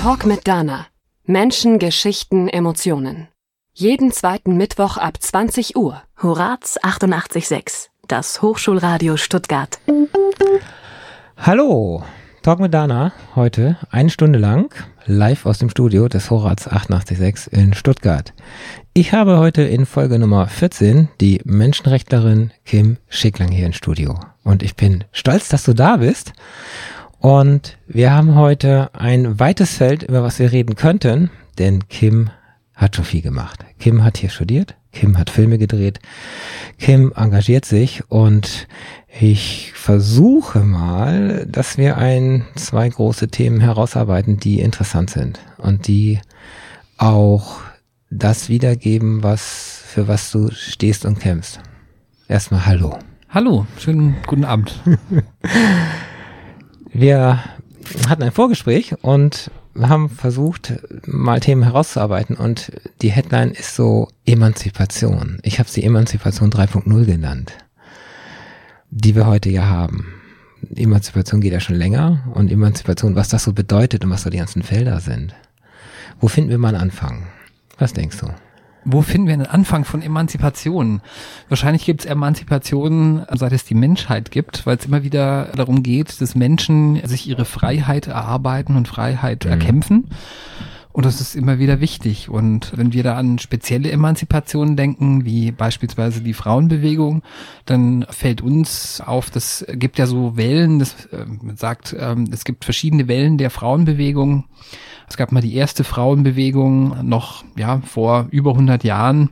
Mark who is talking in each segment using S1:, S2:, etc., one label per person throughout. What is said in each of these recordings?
S1: Talk mit Dana. Menschen, Geschichten, Emotionen. Jeden zweiten Mittwoch ab 20 Uhr.
S2: Horaz 88.6, das Hochschulradio Stuttgart.
S3: Hallo, Talk mit Dana. Heute eine Stunde lang live aus dem Studio des Horaz 88.6 in Stuttgart. Ich habe heute in Folge Nummer 14 die Menschenrechtlerin Kim Schicklang hier im Studio. Und ich bin stolz, dass du da bist. Und wir haben heute ein weites Feld, über was wir reden könnten, denn Kim hat schon viel gemacht. Kim hat hier studiert, Kim hat Filme gedreht, Kim engagiert sich und ich versuche mal, dass wir ein, zwei große Themen herausarbeiten, die interessant sind und die auch das wiedergeben, was, für was du stehst und kämpfst. Erstmal Hallo.
S4: Hallo, schönen guten Abend.
S3: wir hatten ein Vorgespräch und haben versucht, mal Themen herauszuarbeiten und die Headline ist so Emanzipation. Ich habe sie Emanzipation 3.0 genannt, die wir heute ja haben. Emanzipation geht ja schon länger und Emanzipation, was das so bedeutet und was so die ganzen Felder sind. Wo finden wir mal einen Anfang? Was denkst du?
S4: Wo finden wir einen Anfang von Emanzipation? Wahrscheinlich gibt es Emanzipation, seit es die Menschheit gibt, weil es immer wieder darum geht, dass Menschen sich ihre Freiheit erarbeiten und Freiheit mhm. erkämpfen. Und das ist immer wieder wichtig. Und wenn wir da an spezielle Emanzipationen denken, wie beispielsweise die Frauenbewegung, dann fällt uns auf, das gibt ja so Wellen, das äh, sagt, äh, es gibt verschiedene Wellen der Frauenbewegung. Es gab mal die erste Frauenbewegung noch ja vor über 100 Jahren,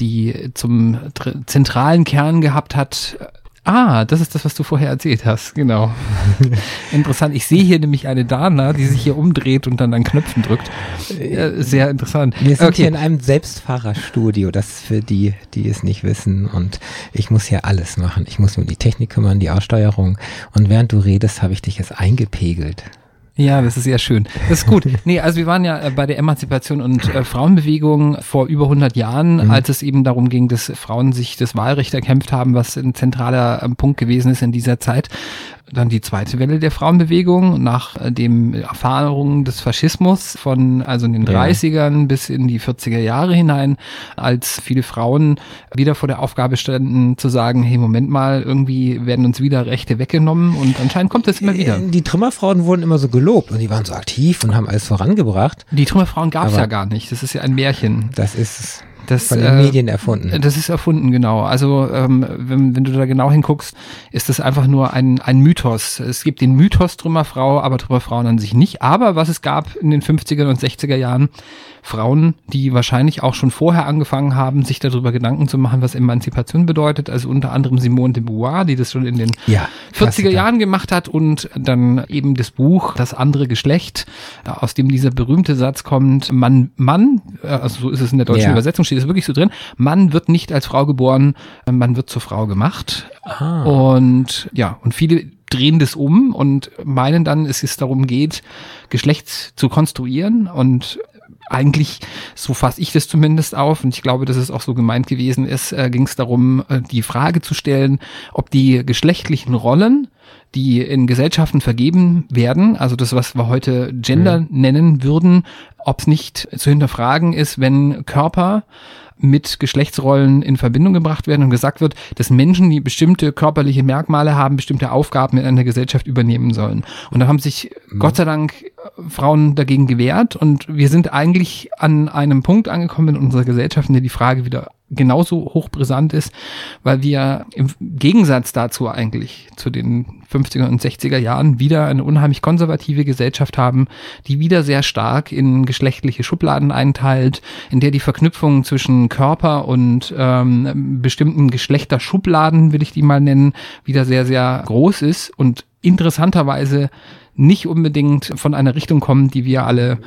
S4: die zum zentralen Kern gehabt hat. Ah, das ist das, was du vorher erzählt hast, genau. interessant. Ich sehe hier nämlich eine Dana, die sich hier umdreht und dann an Knöpfen drückt. Sehr interessant.
S3: Wir sind okay. hier in einem Selbstfahrerstudio, das für die, die es nicht wissen. Und ich muss hier alles machen. Ich muss mir um die Technik kümmern, die Aussteuerung. Und während du redest, habe ich dich jetzt eingepegelt.
S4: Ja, das ist sehr schön. Das ist gut. Nee, also wir waren ja äh, bei der Emanzipation und äh, Frauenbewegung vor über 100 Jahren, mhm. als es eben darum ging, dass Frauen sich das Wahlrecht erkämpft haben, was ein zentraler äh, Punkt gewesen ist in dieser Zeit dann die zweite Welle der Frauenbewegung nach äh, dem Erfahrungen des Faschismus von also in den ja. 30ern bis in die 40er Jahre hinein, als viele Frauen wieder vor der Aufgabe standen zu sagen, hey, Moment mal, irgendwie werden uns wieder Rechte weggenommen und anscheinend kommt das immer wieder. Äh,
S3: die Trümmerfrauen wurden immer so gelobt und die waren so aktiv und haben alles vorangebracht.
S4: Die Trümmerfrauen gab es ja gar nicht, das ist ja ein Märchen.
S3: Das ist das, Von den äh, Medien erfunden.
S4: Das ist erfunden, genau. Also ähm, wenn, wenn du da genau hinguckst, ist das einfach nur ein, ein Mythos. Es gibt den Mythos Trümmerfrau, aber Trümmerfrauen an sich nicht. Aber was es gab in den 50er und 60er Jahren, Frauen, die wahrscheinlich auch schon vorher angefangen haben, sich darüber Gedanken zu machen, was Emanzipation bedeutet. Also unter anderem Simone de Beauvoir, die das schon in den ja, 40er Jahren gemacht hat und dann eben das Buch Das andere Geschlecht, aus dem dieser berühmte Satz kommt, Mann, Mann, äh, also so ist es in der deutschen ja. Übersetzung, steht es wirklich so drin, Mann wird nicht als Frau geboren, man wird zur Frau gemacht. Ah. Und ja, und viele drehen das um und meinen dann, es ist darum geht, Geschlecht zu konstruieren und eigentlich, so fasse ich das zumindest auf, und ich glaube, dass es auch so gemeint gewesen ist, äh, ging es darum, äh, die Frage zu stellen, ob die geschlechtlichen Rollen, die in Gesellschaften vergeben werden, also das, was wir heute Gender mhm. nennen würden, ob es nicht zu hinterfragen ist, wenn Körper mit Geschlechtsrollen in Verbindung gebracht werden und gesagt wird, dass Menschen, die bestimmte körperliche Merkmale haben, bestimmte Aufgaben in einer Gesellschaft übernehmen sollen. Und da haben sich mhm. Gott sei Dank Frauen dagegen gewehrt und wir sind eigentlich an einem Punkt angekommen in unserer Gesellschaft, in der die Frage wieder genauso hochbrisant ist, weil wir im Gegensatz dazu eigentlich zu den 50er und 60er Jahren wieder eine unheimlich konservative Gesellschaft haben, die wieder sehr stark in geschlechtliche Schubladen einteilt, in der die Verknüpfung zwischen Körper und ähm, bestimmten Geschlechterschubladen, will ich die mal nennen, wieder sehr, sehr groß ist und interessanterweise nicht unbedingt von einer Richtung kommen, die wir alle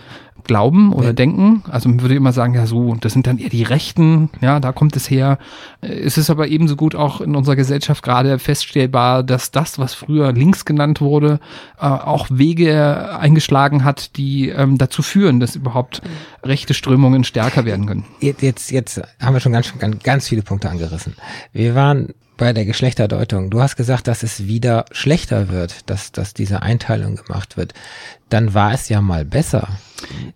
S4: glauben oder ja. denken. Also man würde immer sagen, ja so, das sind dann eher die Rechten, ja, da kommt es her. Es ist aber ebenso gut auch in unserer Gesellschaft gerade feststellbar, dass das, was früher links genannt wurde, äh, auch Wege eingeschlagen hat, die ähm, dazu führen, dass überhaupt rechte Strömungen stärker werden können.
S3: Jetzt, jetzt, jetzt haben wir schon ganz, ganz, ganz viele Punkte angerissen. Wir waren bei der Geschlechterdeutung. Du hast gesagt, dass es wieder schlechter wird, dass, dass diese Einteilung gemacht wird. Dann war es ja mal besser.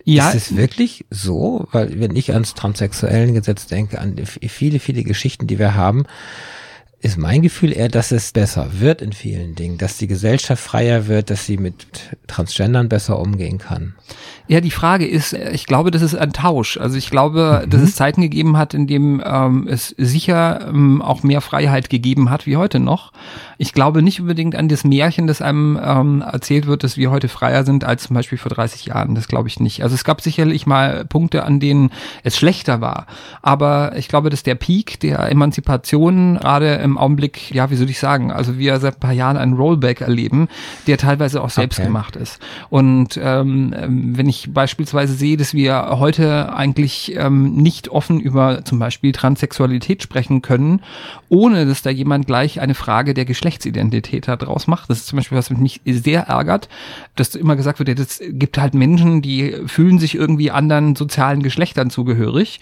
S4: Ja.
S3: Ist es wirklich so? Weil wenn ich ans transsexuellen Gesetz denke, an viele, viele Geschichten, die wir haben, ist mein Gefühl eher, dass es besser wird in vielen Dingen, dass die Gesellschaft freier wird, dass sie mit Transgendern besser umgehen kann.
S4: Ja, die Frage ist, ich glaube, das ist ein Tausch. Also ich glaube, mhm. dass es Zeiten gegeben hat, in dem ähm, es sicher ähm, auch mehr Freiheit gegeben hat wie heute noch. Ich glaube nicht unbedingt an das Märchen, das einem ähm, erzählt wird, dass wir heute freier sind als zum Beispiel vor 30 Jahren. Das glaube ich nicht. Also es gab sicherlich mal Punkte, an denen es schlechter war. Aber ich glaube, dass der Peak der Emanzipation gerade im Augenblick, ja, wie soll ich sagen, also wir seit ein paar Jahren einen Rollback erleben, der teilweise auch selbst okay. gemacht ist. Und ähm, wenn ich beispielsweise sehe, dass wir heute eigentlich ähm, nicht offen über zum Beispiel Transsexualität sprechen können, ohne dass da jemand gleich eine Frage der Geschlechtsidentität daraus macht. Das ist zum Beispiel was mich sehr ärgert, dass immer gesagt wird, es gibt halt Menschen, die fühlen sich irgendwie anderen sozialen Geschlechtern zugehörig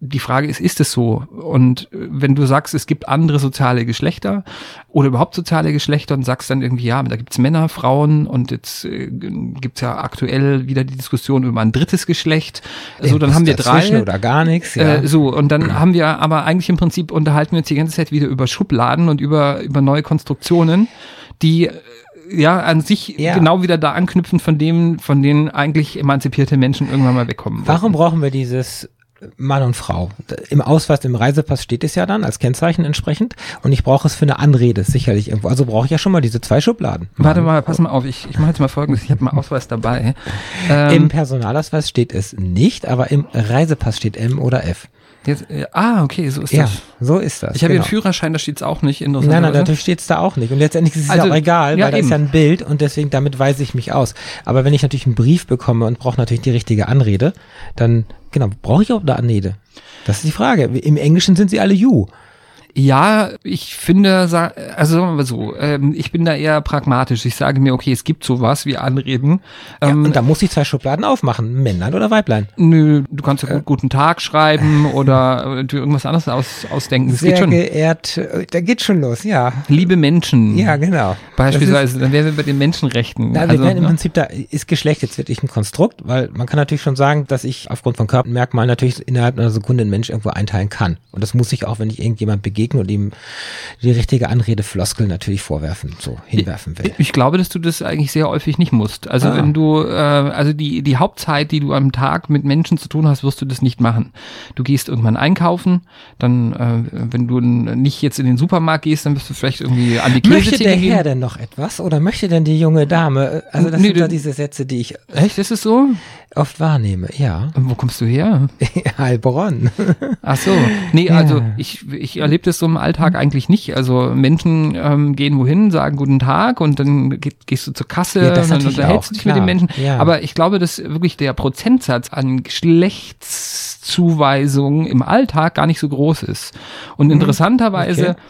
S4: die Frage ist, ist es so? Und äh, wenn du sagst, es gibt andere soziale Geschlechter oder überhaupt soziale Geschlechter und sagst dann irgendwie, ja, da gibt's Männer, Frauen und jetzt äh, gibt's ja aktuell wieder die Diskussion über ein drittes Geschlecht. So, dann haben wir drei.
S3: Oder gar nichts, ja.
S4: Äh, so, und dann haben wir aber eigentlich im Prinzip unterhalten wir uns die ganze Zeit wieder über Schubladen und über, über neue Konstruktionen, die äh, ja an sich ja. genau wieder da anknüpfen von dem, von denen eigentlich emanzipierte Menschen irgendwann mal wegkommen.
S3: Warum brauchen wir dieses Mann und Frau. Im Ausweis, im Reisepass steht es ja dann als Kennzeichen entsprechend und ich brauche es für eine Anrede sicherlich irgendwo. Also brauche ich ja schon mal diese zwei Schubladen.
S4: Warte mal, pass mal auf, ich, ich mache jetzt mal folgendes, ich habe einen Ausweis dabei.
S3: Ähm, Im Personalausweis steht es nicht, aber im Reisepass steht M oder F.
S4: Jetzt, ah, okay, so ist
S3: ja,
S4: das.
S3: so ist das.
S4: Ich habe genau. den Führerschein, da steht es auch nicht.
S3: Nein, nein, natürlich steht es da auch nicht. Und letztendlich ist es also, auch egal, ja, weil da ist ja ein Bild und deswegen damit weise ich mich aus. Aber wenn ich natürlich einen Brief bekomme und brauche natürlich die richtige Anrede, dann, genau, brauche ich auch eine Anrede. Das ist die Frage. Im Englischen sind sie alle you.
S4: Ja, ich finde, also sagen wir mal so, ähm, ich bin da eher pragmatisch. Ich sage mir, okay, es gibt sowas wie Anreden.
S3: Ja, ähm, und da muss ich zwei Schubladen aufmachen, Männlein oder Weiblein.
S4: Nö, du kannst ja äh, guten Tag schreiben oder äh, irgendwas anderes aus, ausdenken.
S3: Das Sehr geht schon. geehrt, äh, da geht schon los, ja.
S4: Liebe Menschen.
S3: Ja, genau.
S4: Beispielsweise, ist, dann wären wir bei den Menschenrechten.
S3: Na, also, wir wären im ne? Prinzip da, ist Geschlecht jetzt wirklich ein Konstrukt, weil man kann natürlich schon sagen, dass ich aufgrund von Körpermerkmalen natürlich innerhalb einer Sekunde einen Mensch irgendwo einteilen kann. Und das muss ich auch, wenn ich irgendjemand begegne begegnen und ihm die richtige Anredefloskel natürlich vorwerfen, so hinwerfen will.
S4: Ich glaube, dass du das eigentlich sehr häufig nicht musst. Also ah. wenn du, äh, also die, die Hauptzeit, die du am Tag mit Menschen zu tun hast, wirst du das nicht machen. Du gehst irgendwann einkaufen, dann, äh, wenn du nicht jetzt in den Supermarkt gehst, dann wirst du vielleicht irgendwie an die
S3: Käse Möchte der gehen. Herr denn noch etwas oder möchte denn die junge Dame? Also das nee, sind ja diese Sätze, die ich.
S4: Echt, ist es so?
S3: Oft wahrnehme, ja.
S4: Und wo kommst du her?
S3: Heilbronn.
S4: Ach so. Nee, ja. also ich, ich erlebe das so im Alltag eigentlich nicht. Also Menschen ähm, gehen wohin, sagen guten Tag und dann geht, gehst du zur Kasse ja, und dann unterhältst du dich klar. mit den Menschen. Ja. Aber ich glaube, dass wirklich der Prozentsatz an Geschlechtszuweisungen im Alltag gar nicht so groß ist. Und mhm. interessanterweise okay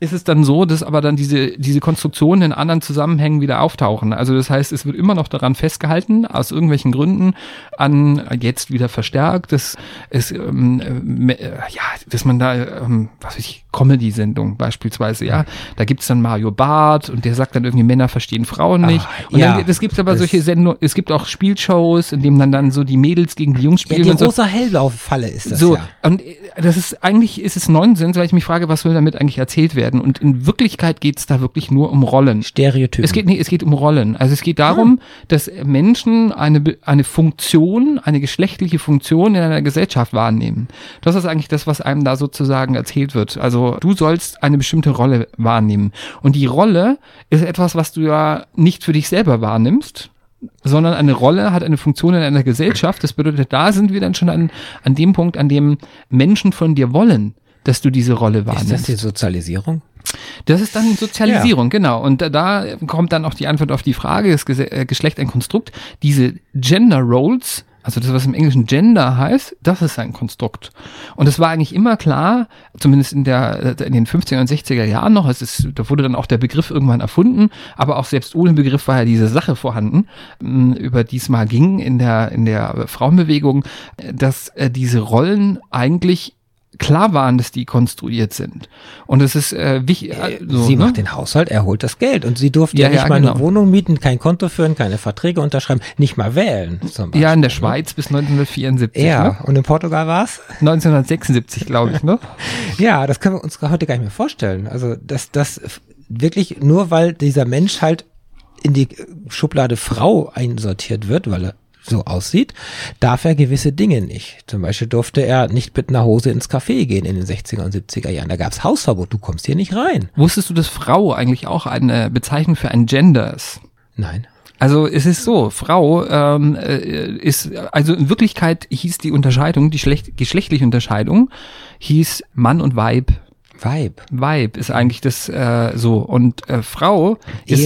S4: ist es dann so, dass aber dann diese, diese Konstruktionen in anderen Zusammenhängen wieder auftauchen. Also das heißt, es wird immer noch daran festgehalten, aus irgendwelchen Gründen, an jetzt wieder verstärkt, dass es, ähm, äh, ja, dass man da, ähm, was weiß ich, Comedy-Sendung beispielsweise, ja, da gibt's dann Mario Barth und der sagt dann irgendwie, Männer verstehen Frauen nicht. Ach, und ja, dann, es gibt aber solche Sendungen, es gibt auch Spielshows, in denen dann, dann so die Mädels gegen die Jungs spielen.
S3: Ja,
S4: die
S3: rosa so. Hellblau-Falle ist das
S4: so, ja. Und äh, das ist, eigentlich ist es Nonsens, weil ich mich frage, was soll damit eigentlich erzählt werden? Und in Wirklichkeit geht's da wirklich nur um Rollen.
S3: Stereotypen.
S4: Es geht, nee, es geht um Rollen. Also es geht darum, ah. dass Menschen eine, eine Funktion, eine geschlechtliche Funktion in einer Gesellschaft wahrnehmen. Das ist eigentlich das, was einem da sozusagen erzählt wird. Also du sollst eine bestimmte Rolle wahrnehmen. Und die Rolle ist etwas, was du ja nicht für dich selber wahrnimmst, sondern eine Rolle hat eine Funktion in einer Gesellschaft. Das bedeutet, da sind wir dann schon an, an dem Punkt, an dem Menschen von dir wollen, dass du diese Rolle wahrnimmst. Ist
S3: das die Sozialisierung?
S4: Das ist dann Sozialisierung, ja. genau. Und da kommt dann auch die Antwort auf die Frage, ist äh, Geschlecht ein Konstrukt? Diese Gender Roles also das, was im Englischen Gender heißt, das ist ein Konstrukt. Und es war eigentlich immer klar, zumindest in, der, in den 50er und 60er Jahren noch, es ist, da wurde dann auch der Begriff irgendwann erfunden, aber auch selbst ohne Begriff war ja diese Sache vorhanden, über die es mal ging in der, in der Frauenbewegung, dass äh, diese Rollen eigentlich klar waren, dass die konstruiert sind. Und es ist äh, wichtig.
S3: Äh,
S4: Äh, so,
S3: sie
S4: ne?
S3: macht den Haushalt, er holt das Geld und sie durfte
S4: Ja,
S3: ja, nicht
S4: ja,
S3: mal
S4: genau.
S3: eine Wohnung mieten, kein Konto führen, keine Verträge unterschreiben, nicht mal wählen.
S4: Ja, in der Schweiz bis 1974.
S3: Ja,
S4: Ne?
S3: und in Portugal war's?
S4: 1976, glaube ich, ne?
S3: Ja, das können wir uns heute gar nicht mehr vorstellen. Also, dass das wirklich nur weil dieser Mensch halt in die Schublade Frau einsortiert wird, weil er so aussieht, darf er gewisse Dinge nicht. Zum Beispiel durfte er nicht mit einer Hose ins Café gehen in den 60er und 70er Jahren. Da gab's Hausverbot, du kommst hier nicht rein.
S4: Wusstest du, dass Frau eigentlich auch eine Bezeichnung für ein Gender ist?
S3: Nein.
S4: Also es ist so, Frau ähm, äh, ist, also in Wirklichkeit hieß die Unterscheidung, die schlecht, geschlechtliche Unterscheidung, hieß Mann und Weib.
S3: Weib.
S4: Weib ist eigentlich das äh, so und äh, Frau ist,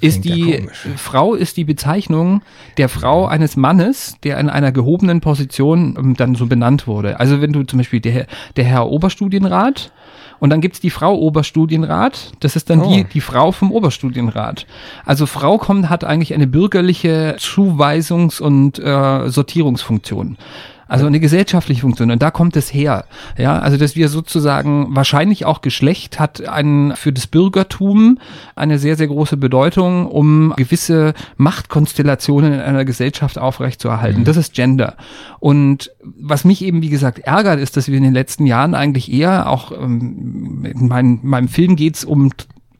S4: ist
S3: ja
S4: die
S3: komisch.
S4: Frau ist die Bezeichnung der Frau eines Mannes, der in einer gehobenen Position ähm, dann so benannt wurde. Also wenn du zum Beispiel der, der Herr Oberstudienrat und dann gibt's die Frau Oberstudienrat, das ist dann
S3: Oh.
S4: die, die Frau vom Oberstudienrat. Also Frau kommt, hat eigentlich eine bürgerliche Zuweisungs- und äh, Sortierungsfunktion. Also eine gesellschaftliche Funktion und da kommt es her. Ja, also dass wir sozusagen wahrscheinlich auch Geschlecht hat ein für das Bürgertum eine sehr sehr große Bedeutung, um gewisse Machtkonstellationen in einer Gesellschaft aufrechtzuerhalten. Das ist Gender. Und was mich eben wie gesagt ärgert, ist, dass wir in den letzten Jahren eigentlich eher auch ähm, in meinem, meinem Film geht's um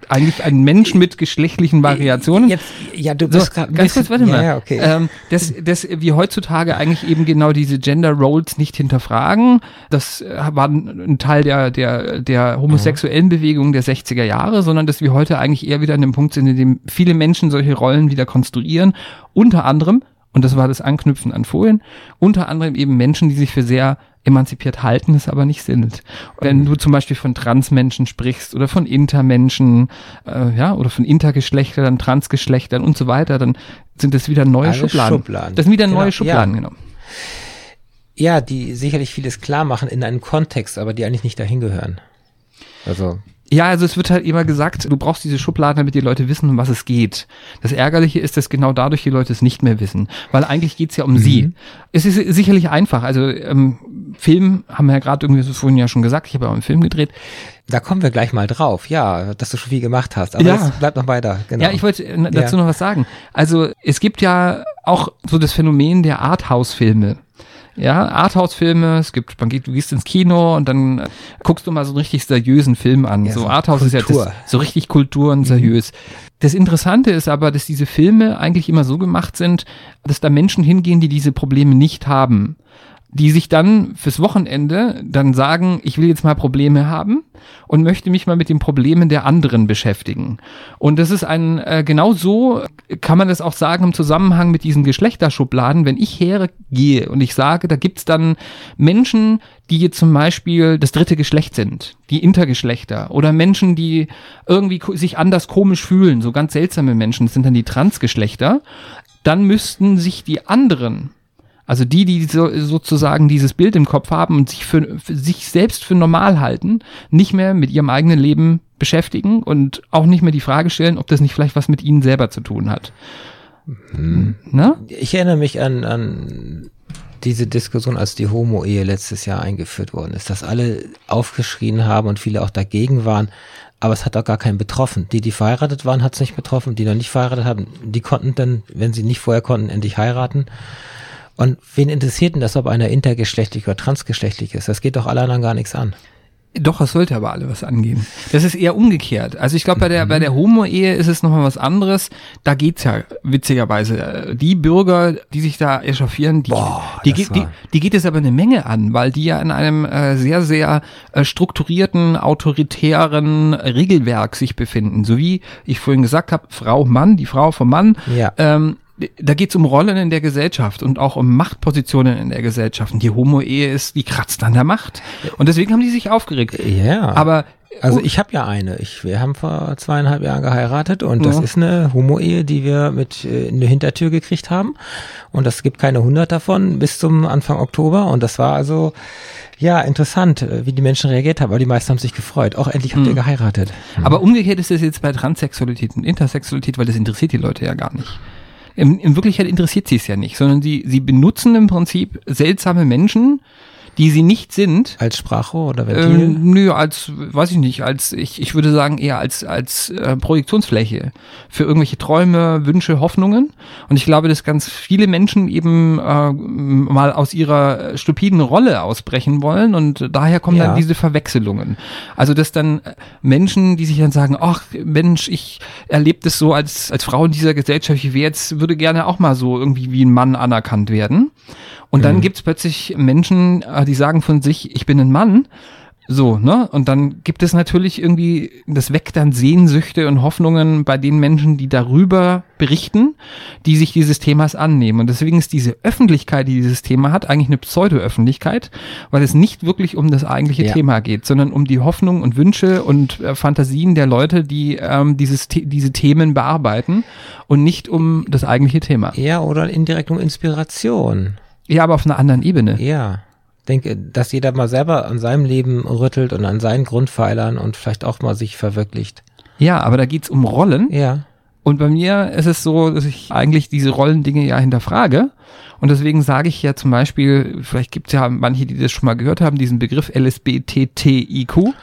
S4: eigentlich einen Menschen mit geschlechtlichen Variationen.
S3: Jetzt, ja, du
S4: So,
S3: bist gerade ein
S4: ganz kurz, warte mal.
S3: Ja, okay.
S4: ähm, dass, dass wir heutzutage eigentlich eben genau diese Gender Roles nicht hinterfragen. Das äh, war ein ein Teil der, der, der homosexuellen Bewegung der 60er Jahre, sondern dass wir heute eigentlich eher wieder an dem Punkt sind, in dem viele Menschen solche Rollen wieder konstruieren. Unter anderem, und das war das Anknüpfen an vorhin, unter anderem eben Menschen, die sich für sehr emanzipiert halten, es aber nicht sind. Wenn du zum Beispiel von Transmenschen sprichst oder von Intermenschen, äh, ja, oder von Intergeschlechtern, Transgeschlechtern und so weiter, dann sind das wieder neue Schubladen.
S3: Schubladen.
S4: Das sind wieder
S3: Genau,
S4: neue Schubladen,
S3: ja.
S4: genau.
S3: ja, die sicherlich vieles klar machen in einem Kontext, aber die eigentlich nicht dahin gehören. Also,
S4: Ja, also es wird halt immer gesagt, du brauchst diese Schubladen, damit die Leute wissen, um was es geht. Das Ärgerliche ist, dass genau dadurch die Leute es nicht mehr wissen, weil eigentlich geht's ja um sie. Es ist sicherlich einfach, also ähm, Film, haben wir ja gerade irgendwie so vorhin ja schon gesagt, ich habe ja auch einen Film gedreht.
S3: da kommen wir gleich mal drauf. Ja, dass du schon viel gemacht hast. Aber
S4: Ja.
S3: das bleibt noch weiter. Genau.
S4: Ja, ich wollte äh, dazu
S3: Ja.
S4: noch was sagen. Also es gibt ja auch so das Phänomen der Arthouse-Filme. Ja, Arthouse-Filme, es gibt, man geht, du gehst ins Kino und dann äh, guckst du mal so einen richtig seriösen Film an.
S3: Ja,
S4: so Arthouse ist ja
S3: Kultur.
S4: das, so richtig Kultur und seriös. Das Interessante ist aber, dass diese Filme eigentlich immer so gemacht sind, dass da Menschen hingehen, die diese Probleme nicht haben. Die sich dann fürs Wochenende dann sagen, ich will jetzt mal Probleme haben und möchte mich mal mit den Problemen der anderen beschäftigen. Und das ist ein, äh, genau so kann man das auch sagen im Zusammenhang mit diesen Geschlechterschubladen. Wenn ich hergehe und ich sage, da gibt's dann Menschen, die jetzt zum Beispiel das dritte Geschlecht sind, die Intergeschlechter oder Menschen, die irgendwie sich anders komisch fühlen, so ganz seltsame Menschen, das sind dann die Transgeschlechter, dann müssten sich die anderen also die, die so, sozusagen dieses Bild im Kopf haben und sich für, für sich selbst für normal halten, nicht mehr mit ihrem eigenen Leben beschäftigen und auch nicht mehr die Frage stellen, ob das nicht vielleicht was mit ihnen selber zu tun hat. Na?
S3: ich erinnere mich an, an diese Diskussion, als die Homo-Ehe letztes Jahr eingeführt worden ist, dass alle aufgeschrien haben und viele auch dagegen waren. Aber es hat auch gar keinen betroffen. Die, die verheiratet waren, hat es nicht betroffen. Die noch nicht verheiratet haben, die konnten dann, wenn sie nicht vorher konnten, endlich heiraten. Und wen interessiert denn das, ob einer intergeschlechtlich oder transgeschlechtlich ist? Das geht doch alle anderen gar nichts an.
S4: Doch, es sollte aber alle was angehen. Das ist eher umgekehrt. Also ich glaube, bei der, bei der Homo-Ehe ist es nochmal was anderes. Da geht's ja witzigerweise. äh, Die Bürger, die sich da echauffieren, die,
S3: Boah,
S4: die, die,
S3: war-
S4: die geht es aber eine Menge an, weil die ja in einem äh, sehr, sehr äh, strukturierten, autoritären Regelwerk sich befinden. So wie ich vorhin gesagt habe, Frau, Mann, die Frau vom Mann.
S3: Ja.
S4: Ähm, da geht's um Rollen in der Gesellschaft und auch um Machtpositionen in der Gesellschaft. Und die Homo-Ehe ist, die kratzt an der Macht. Und deswegen haben die sich aufgeregt.
S3: Ja.
S4: Aber
S3: Also
S4: oh,
S3: ich habe ja eine. Ich, wir haben vor zweieinhalb Jahren geheiratet und das
S4: Ja.
S3: ist eine Homo-Ehe, die wir mit äh, in der Hintertür gekriegt haben. Und das gibt keine hundert davon bis zum Anfang Oktober. Und das war also ja interessant, äh, wie die Menschen reagiert haben. Aber die meisten haben sich gefreut. Auch endlich habt ihr geheiratet.
S4: aber umgekehrt ist das jetzt bei Transsexualität und Intersexualität, weil das interessiert die Leute ja gar nicht. In, in Wirklichkeit interessiert sie es ja nicht, sondern sie, sie benutzen im Prinzip seltsame Menschen, die sie nicht sind.
S3: Als Sprachrohr oder Ventil?
S4: Ähm, nö, als, weiß ich nicht, als, ich, ich würde sagen eher als, als äh, Projektionsfläche für irgendwelche Träume, Wünsche, Hoffnungen. Und ich glaube, dass ganz viele Menschen eben äh, mal aus ihrer stupiden Rolle ausbrechen wollen und daher kommen
S3: Ja.
S4: dann diese Verwechslungen. Also, dass dann Menschen, die sich dann sagen, ach Mensch, ich erlebe das so als, als Frau in dieser Gesellschaft, ich wäre jetzt, würde gerne auch mal so irgendwie wie ein Mann anerkannt werden. Und dann gibt's plötzlich Menschen, äh, die sagen von sich, ich bin ein Mann. So, ne? Und dann gibt es natürlich irgendwie, das weckt dann Sehnsüchte und Hoffnungen bei den Menschen, die darüber berichten, die sich dieses Themas annehmen. Und deswegen ist diese Öffentlichkeit, die dieses Thema hat, eigentlich eine Pseudo-Öffentlichkeit, weil es nicht wirklich um das eigentliche
S3: Ja.
S4: Thema geht, sondern um die Hoffnung und Wünsche und äh, Fantasien der Leute, die ähm, dieses, diese Themen bearbeiten und nicht um das eigentliche Thema.
S3: Ja, oder indirekt um Inspiration.
S4: Ja, aber auf einer anderen Ebene.
S3: Ja. Denke, dass jeder mal selber an seinem Leben rüttelt und an seinen Grundpfeilern und vielleicht auch mal sich verwirklicht.
S4: Ja, aber da geht's um Rollen.
S3: Ja.
S4: Und bei mir ist es so, dass ich eigentlich diese Rollendinge ja hinterfrage. Und deswegen sage ich ja zum Beispiel, vielleicht gibt es ja manche, die das schon mal gehört haben, diesen Begriff LSBTTIQ.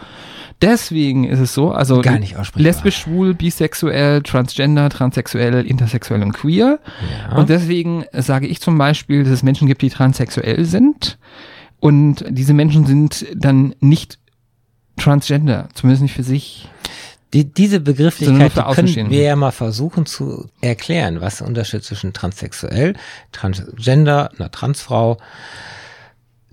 S4: Deswegen ist es so, also
S3: Gar nicht
S4: lesbisch, schwul, bisexuell, transgender, transsexuell, intersexuell und queer.
S3: Ja.
S4: Und deswegen sage ich zum Beispiel, dass es Menschen gibt, die transsexuell sind. Und diese Menschen sind dann nicht transgender, zumindest nicht für sich.
S3: Die, diese Begrifflichkeit die können wir ja mal versuchen zu erklären, was der Unterschied zwischen transsexuell, transgender, einer Transfrau,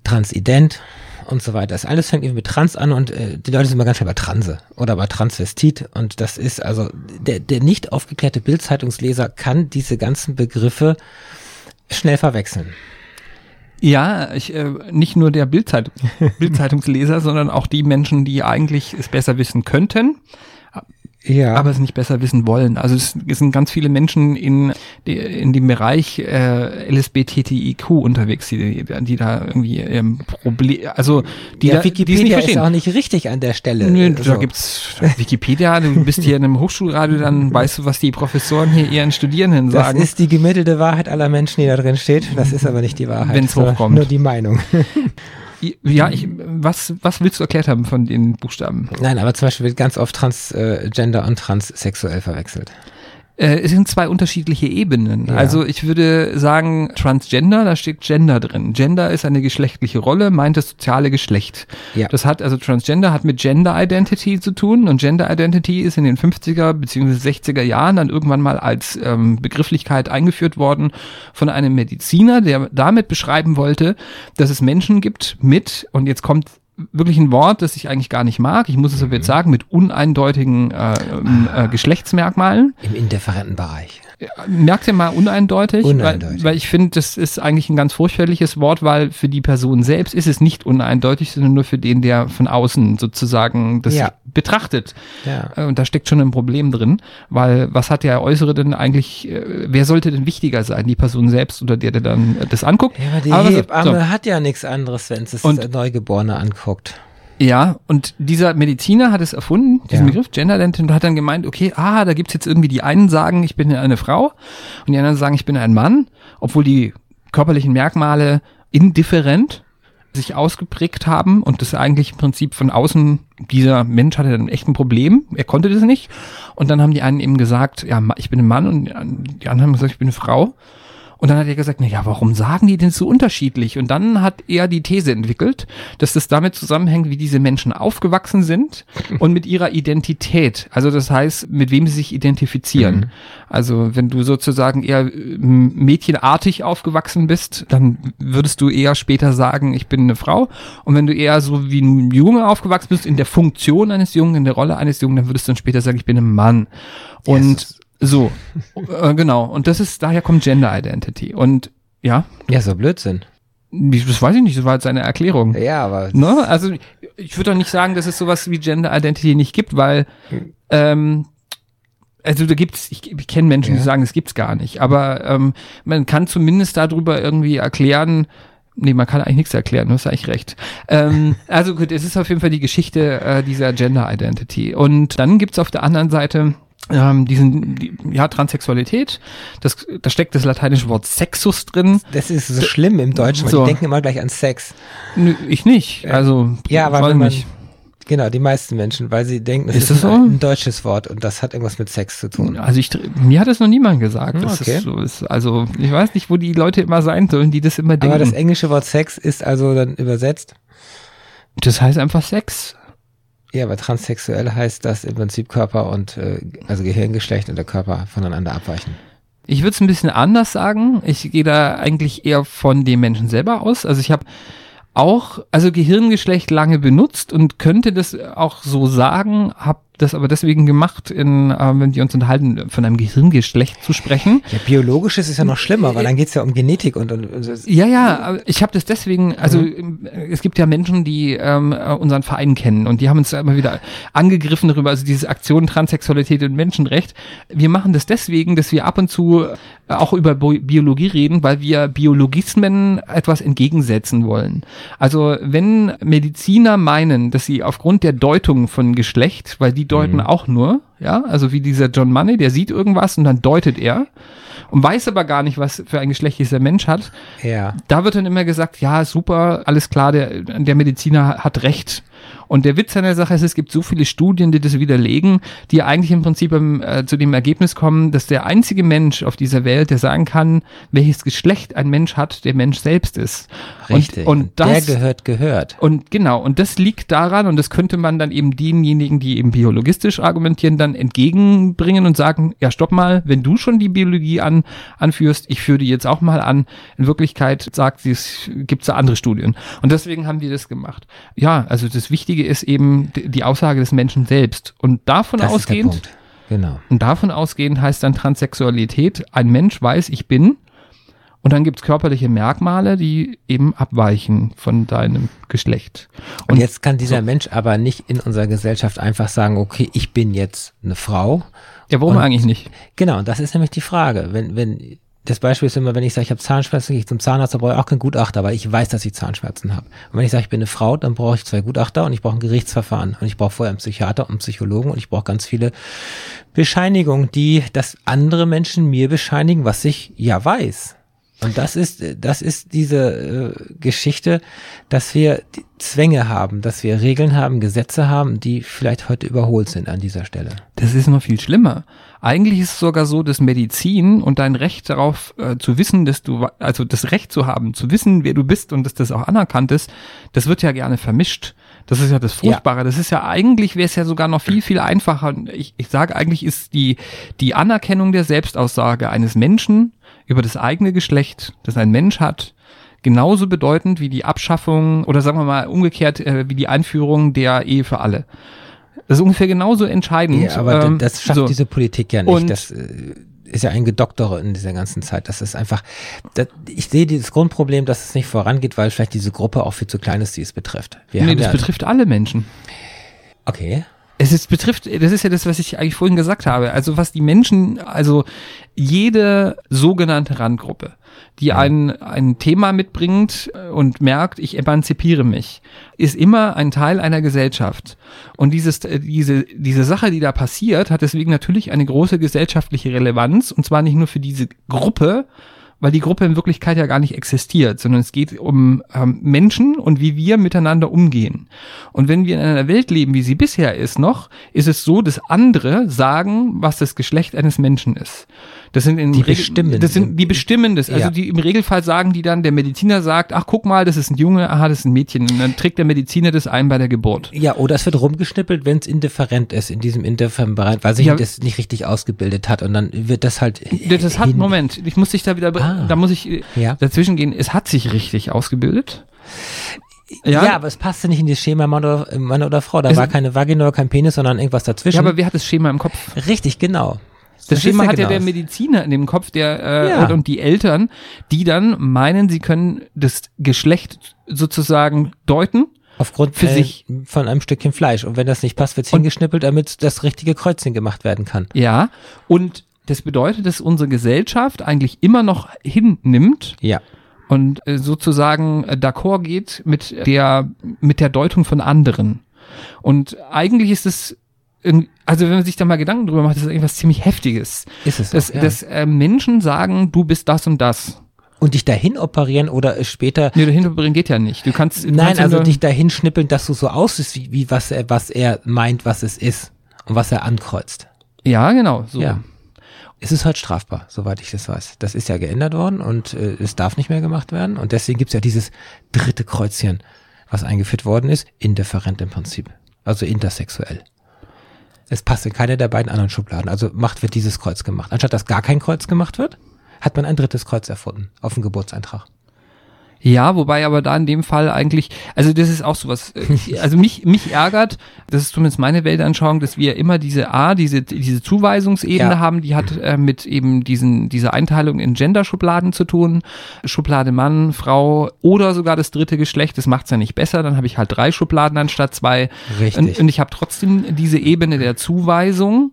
S3: transident und so weiter ist. Alles fängt irgendwie mit Trans an und äh, die Leute sind immer ganz schnell bei Transe oder bei Transvestit und das ist also der, der nicht aufgeklärte Bildzeitungsleser kann diese ganzen Begriffe schnell verwechseln.
S4: Ja, ich, äh, nicht nur der Bildzeit Bildzeitungsleser, sondern auch die Menschen, die eigentlich es besser wissen könnten,
S3: Ja,
S4: aber es nicht besser wissen wollen. Also es, es sind ganz viele Menschen in, die, in dem Bereich äh, LSBTTIQ unterwegs, die, die da irgendwie ähm, Problem, also die,
S3: ja,
S4: da, die es nicht
S3: Wikipedia ist
S4: verstehen.
S3: auch nicht richtig an der Stelle.
S4: Nö, da
S3: So.
S4: gibt's Wikipedia, du bist hier in einem Hochschulradio, dann weißt du, was die Professoren hier ihren Studierenden
S3: Das
S4: sagen.
S3: ist die gemittelte Wahrheit aller Menschen, die da drin steht. Das ist aber nicht die Wahrheit.
S4: Wenn's
S3: sondern
S4: hochkommt.
S3: Nur die Meinung.
S4: ja, ich, was, was willst du erklärt haben von den Buchstaben?
S3: Nein, aber zum Beispiel wird ganz oft Transgender und transsexuell verwechselt.
S4: Äh, es sind zwei unterschiedliche Ebenen.
S3: Ja.
S4: Also ich würde sagen, Transgender, da steht Gender drin. Gender ist eine geschlechtliche Rolle, meint das soziale Geschlecht.
S3: Ja.
S4: Das hat, also Transgender hat mit Gender Identity zu tun und Gender Identity ist in den 50er bzw. 60er Jahren dann irgendwann mal als ähm, Begrifflichkeit eingeführt worden von einem Mediziner, der damit beschreiben wollte, dass es Menschen gibt mit, und jetzt kommt wirklich ein Wort, das ich eigentlich gar nicht mag, ich muss es aber jetzt sagen, mit uneindeutigen äh, ähm, äh, Geschlechtsmerkmalen.
S3: Im indifferenten Bereich.
S4: Merkt ihr mal uneindeutig?
S3: Uneindeutig.
S4: Weil, weil ich finde, das ist eigentlich ein ganz furchtbarliches Wort, weil für die Person selbst ist es nicht uneindeutig, sondern nur für den, der von außen sozusagen das
S3: Ja.
S4: betrachtet.
S3: Ja.
S4: Äh, Und da steckt schon ein Problem drin, weil was hat der Äußere denn eigentlich, äh, wer sollte denn wichtiger sein, die Person selbst oder der, der dann äh, das anguckt?
S3: Ja, aber die
S4: Aber
S3: Hebamme
S4: so.
S3: hat ja nichts anderes, wenn es das Neugeborene anguckt.
S4: Ja, und dieser Mediziner hat es erfunden, diesen
S3: Ja.
S4: Begriff Gender Identity, und hat dann gemeint, okay, ah, da gibt's jetzt irgendwie die einen sagen, ich bin eine Frau und die anderen sagen, ich bin ein Mann, obwohl die körperlichen Merkmale indifferent sich ausgeprägt haben und das eigentlich im Prinzip von außen, dieser Mensch hatte dann echt ein Problem, er konnte das nicht. Und dann haben die einen eben gesagt, ja, ich bin ein Mann und die anderen haben gesagt, ich bin eine Frau. Und dann hat er gesagt, na ja, warum sagen die denn so unterschiedlich? Und dann hat er die These entwickelt, dass das damit zusammenhängt, wie diese Menschen aufgewachsen sind und mit ihrer Identität. Also das heißt, mit wem sie sich identifizieren. Also wenn du sozusagen eher äh, mädchenartig aufgewachsen bist, dann würdest du eher später sagen, ich bin eine Frau. Und wenn du eher so wie ein Junge aufgewachsen bist, in der Funktion eines Jungen, in der Rolle eines Jungen, dann würdest du dann später sagen, ich bin ein Mann. Und
S3: Jesus.
S4: So, äh, genau. Und das ist, daher kommt Gender Identity. Und ja,
S3: Ja, so Blödsinn.
S4: das weiß ich nicht, das war jetzt eine Erklärung.
S3: Ja, aber
S4: Ne? Also ich würde doch nicht sagen, dass es sowas wie Gender Identity nicht gibt, weil ähm, also da gibt's, ich, ich kenne Menschen, die
S3: Ja.
S4: sagen, es gibt's gar nicht. Aber ähm, man kann zumindest darüber irgendwie erklären, Nee, man kann eigentlich nichts erklären, du hast eigentlich recht. Ähm, also gut, es ist auf jeden Fall die Geschichte äh, dieser Gender Identity. Und dann gibt's auf der anderen Seite ähm, diesen, die, ja, Transsexualität, das, da steckt das lateinische Wort Sexus drin.
S3: Das ist so schlimm im Deutschen, weil
S4: So.
S3: die denken immer gleich an Sex.
S4: Nö, ich nicht. Also,
S3: Ja, aber wenn man,
S4: nicht.
S3: genau, die meisten Menschen, weil sie denken, es
S4: Ist
S3: ist,
S4: das
S3: ein,
S4: so?
S3: ein deutsches Wort und das hat irgendwas mit Sex zu tun.
S4: Also ich, mir hat das noch niemand gesagt.
S3: Hm, okay.
S4: das so ist. Also ich weiß nicht, wo die Leute immer sein sollen, die das immer denken.
S3: Aber das englische Wort Sex ist also dann übersetzt.
S4: das heißt einfach Sex.
S3: Ja, aber transsexuell heißt, dass im Prinzip Körper und äh, also Gehirngeschlecht und der Körper voneinander abweichen.
S4: Ich würde es ein bisschen anders sagen. Ich gehe da eigentlich eher von dem Menschen selber aus. Also ich habe auch, also Gehirngeschlecht lange benutzt und könnte das auch so sagen, habe das aber deswegen gemacht, in, äh, wenn wir uns unterhalten, von einem Gehirngeschlecht zu sprechen.
S3: Ja, biologisches ist ja noch schlimmer, weil dann geht's ja um Genetik und, und, und so.
S4: Ja, ja, ich habe das deswegen, also
S3: Mhm.
S4: äh, es gibt ja Menschen, die ähm, äh, unseren Verein kennen und die haben uns immer wieder angegriffen darüber, also diese Aktion Transsexualität und Menschenrecht. Wir machen das deswegen, dass wir ab und zu äh, auch über Biologie reden, weil wir Biologismen etwas entgegensetzen wollen. Also wenn Mediziner meinen, dass sie aufgrund der Deutung von Geschlecht, weil die deuten auch nur, ja, also wie dieser John Money, der sieht irgendwas und dann deutet er und weiß aber gar nicht, was für ein Geschlecht dieser Mensch hat,
S3: Ja.
S4: da wird dann immer gesagt, ja, super, alles klar, der, der Mediziner hat recht. Und der Witz an der Sache ist, es gibt so viele Studien, die das widerlegen, die eigentlich im Prinzip ähm, äh, zu dem Ergebnis kommen, dass der einzige Mensch auf dieser Welt, der sagen kann, welches Geschlecht ein Mensch hat, der Mensch selbst ist.
S3: Richtig.
S4: Und, und das,
S3: der gehört, gehört.
S4: und genau, und das liegt daran, und das könnte man dann eben denjenigen, die eben biologistisch argumentieren, dann entgegenbringen und sagen, ja, stopp mal, wenn du schon die Biologie an, anführst, ich führe die jetzt auch mal an. In Wirklichkeit sagt sie, es gibt da andere Studien. Und deswegen haben die das gemacht. Ja, also das Wichtige ist eben die Aussage des Menschen selbst. Und davon
S3: Das
S4: ausgehend.
S3: Genau.
S4: und davon ausgehend heißt dann Transsexualität, ein Mensch weiß, ich bin. Und dann gibt's körperliche Merkmale, die eben abweichen von deinem Geschlecht.
S3: Und, jetzt kann dieser Mensch aber nicht in unserer Gesellschaft einfach sagen, okay, ich bin jetzt eine Frau.
S4: Ja, warum
S3: Und-
S4: eigentlich nicht?
S3: Genau, und das ist nämlich die Frage. Wenn, wenn, das Beispiel ist immer, wenn ich sage, ich habe Zahnschmerzen, gehe ich zum Zahnarzt, da brauche ich auch keinen Gutachter, weil ich weiß, dass ich Zahnschmerzen habe. Und wenn ich sage, ich bin eine Frau, dann brauche ich zwei Gutachter und ich brauche ein Gerichtsverfahren. Und ich brauche vorher einen Psychiater und einen Psychologen und ich brauche ganz viele Bescheinigungen, die das andere Menschen mir bescheinigen, was ich ja weiß. Und das ist, das ist diese äh, Geschichte, dass wir Zwänge haben, dass wir Regeln haben, Gesetze haben, die vielleicht heute überholt sind an dieser Stelle.
S4: Das ist noch viel schlimmer. Eigentlich ist es sogar so, dass Medizin und dein Recht darauf äh, zu wissen, dass du, also das Recht zu haben, zu wissen, wer du bist und dass das auch anerkannt ist, das wird ja gerne vermischt. Das ist ja das Furchtbare. Das ist ja eigentlich, wäre es ja sogar noch viel, viel einfacher. Ich, ich sage eigentlich, ist die, die Anerkennung der Selbstaussage eines Menschen über das eigene Geschlecht, das ein Mensch hat, genauso bedeutend wie die Abschaffung oder sagen wir mal umgekehrt äh, wie die Einführung der Ehe für alle. Das ist ungefähr genauso entscheidend.
S3: Ja, aber
S4: ähm,
S3: das schafft
S4: so.
S3: diese Politik ja nicht. Das äh, ist ja ein Gedoktere in dieser ganzen Zeit. Das ist einfach, das, ich sehe dieses Grundproblem, dass es nicht vorangeht, weil vielleicht diese Gruppe auch viel zu klein ist, die es betrifft. Wir
S4: Nee, das
S3: ja,
S4: betrifft alle Menschen.
S3: Okay.
S4: Es betrifft, das ist ja das, was ich eigentlich vorhin gesagt habe. Also was die Menschen, also jede sogenannte Randgruppe, die ein, ein Thema mitbringt und merkt, ich emanzipiere mich, ist immer ein Teil einer Gesellschaft. Und dieses, äh, diese, diese Sache, die da passiert, hat deswegen natürlich eine große gesellschaftliche Relevanz. Und zwar nicht nur für diese Gruppe, weil die Gruppe in Wirklichkeit ja gar nicht existiert, sondern es geht um ähm, Menschen und wie wir miteinander umgehen. Und wenn wir in einer Welt leben, wie sie bisher ist noch, ist es so, dass andere sagen, was das Geschlecht eines Menschen ist. Das sind in
S3: Die
S4: Regel-
S3: bestimmen.
S4: Das sind die bestimmen das. Also
S3: Ja.
S4: die im Regelfall sagen die dann, der Mediziner sagt, ach guck mal, das ist ein Junge, aha, das ist ein Mädchen. Und dann trägt der Mediziner das ein bei der Geburt.
S3: Ja, oder es wird rumgeschnippelt, wenn es indifferent ist in diesem indifferenten Bereich, weil sich
S4: Ja.
S3: das nicht richtig ausgebildet hat und dann wird das halt.
S4: Das hat, Moment, ich muss dich da wieder,
S3: Ah.
S4: da muss ich äh,
S3: Ja.
S4: dazwischen gehen. Es hat sich richtig ausgebildet.
S3: Ja, aber es passte nicht in das Schema Mann oder, Mann oder Frau. Da
S4: Es-
S3: war keine Vagina oder kein Penis, sondern irgendwas dazwischen.
S4: Ja, aber wer hat das Schema im Kopf?
S3: Richtig, genau.
S4: Das
S3: Verstehst
S4: Schema hat ja
S3: genau
S4: der
S3: das?
S4: Mediziner in dem Kopf, der äh,
S3: Ja.
S4: und, die Eltern, die dann meinen, sie können das Geschlecht sozusagen deuten.
S3: Aufgrund
S4: für
S3: äh,
S4: sich.
S3: von einem Stückchen Fleisch. Und wenn das nicht passt, wird's hingeschnippelt, damit das richtige Kreuzchen gemacht werden kann.
S4: Ja. Und das bedeutet, dass unsere Gesellschaft eigentlich immer noch hinnimmt
S3: Ja.
S4: und äh, sozusagen äh, d'accord geht mit der mit der Deutung von anderen. Und eigentlich ist es also wenn man sich da mal Gedanken drüber macht, das ist irgendwas ziemlich Heftiges.
S3: Ist es
S4: Dass,
S3: auch, ja.
S4: dass äh, Menschen sagen, du bist das und das.
S3: Und dich dahin operieren oder später
S4: Nee, dahinter bringen geht ja nicht. Du kannst, du
S3: Nein,
S4: kannst
S3: also dich dahin schnippeln, dass du so aussiehst, wie, wie was er, was er meint, was es ist und was er ankreuzt.
S4: Ja, genau. So.
S3: Ja. Es ist halt strafbar, soweit ich das weiß. Das ist ja geändert worden und äh, es darf nicht mehr gemacht werden. Und deswegen gibt's ja dieses dritte Kreuzchen, was eingeführt worden ist, indifferent im Prinzip. Also intersexuell. Es passt in keine der beiden anderen Schubladen. Also macht wird dieses Kreuz gemacht. Anstatt dass gar kein Kreuz gemacht wird, hat man ein drittes Kreuz erfunden auf dem Geburtseintrag.
S4: Ja, wobei aber da in dem Fall eigentlich, also das ist auch sowas, äh, also mich, mich ärgert, das ist zumindest meine Weltanschauung, dass wir immer diese A, diese, diese Zuweisungsebene
S3: Ja.
S4: haben, die hat äh, mit eben diesen, dieser Einteilung in Gender-Schubladen zu tun. Schublade Mann, Frau oder sogar das dritte Geschlecht, das macht's ja nicht besser, dann habe ich halt drei Schubladen anstatt zwei.
S3: Richtig.
S4: Und, und ich habe trotzdem diese Ebene der Zuweisung.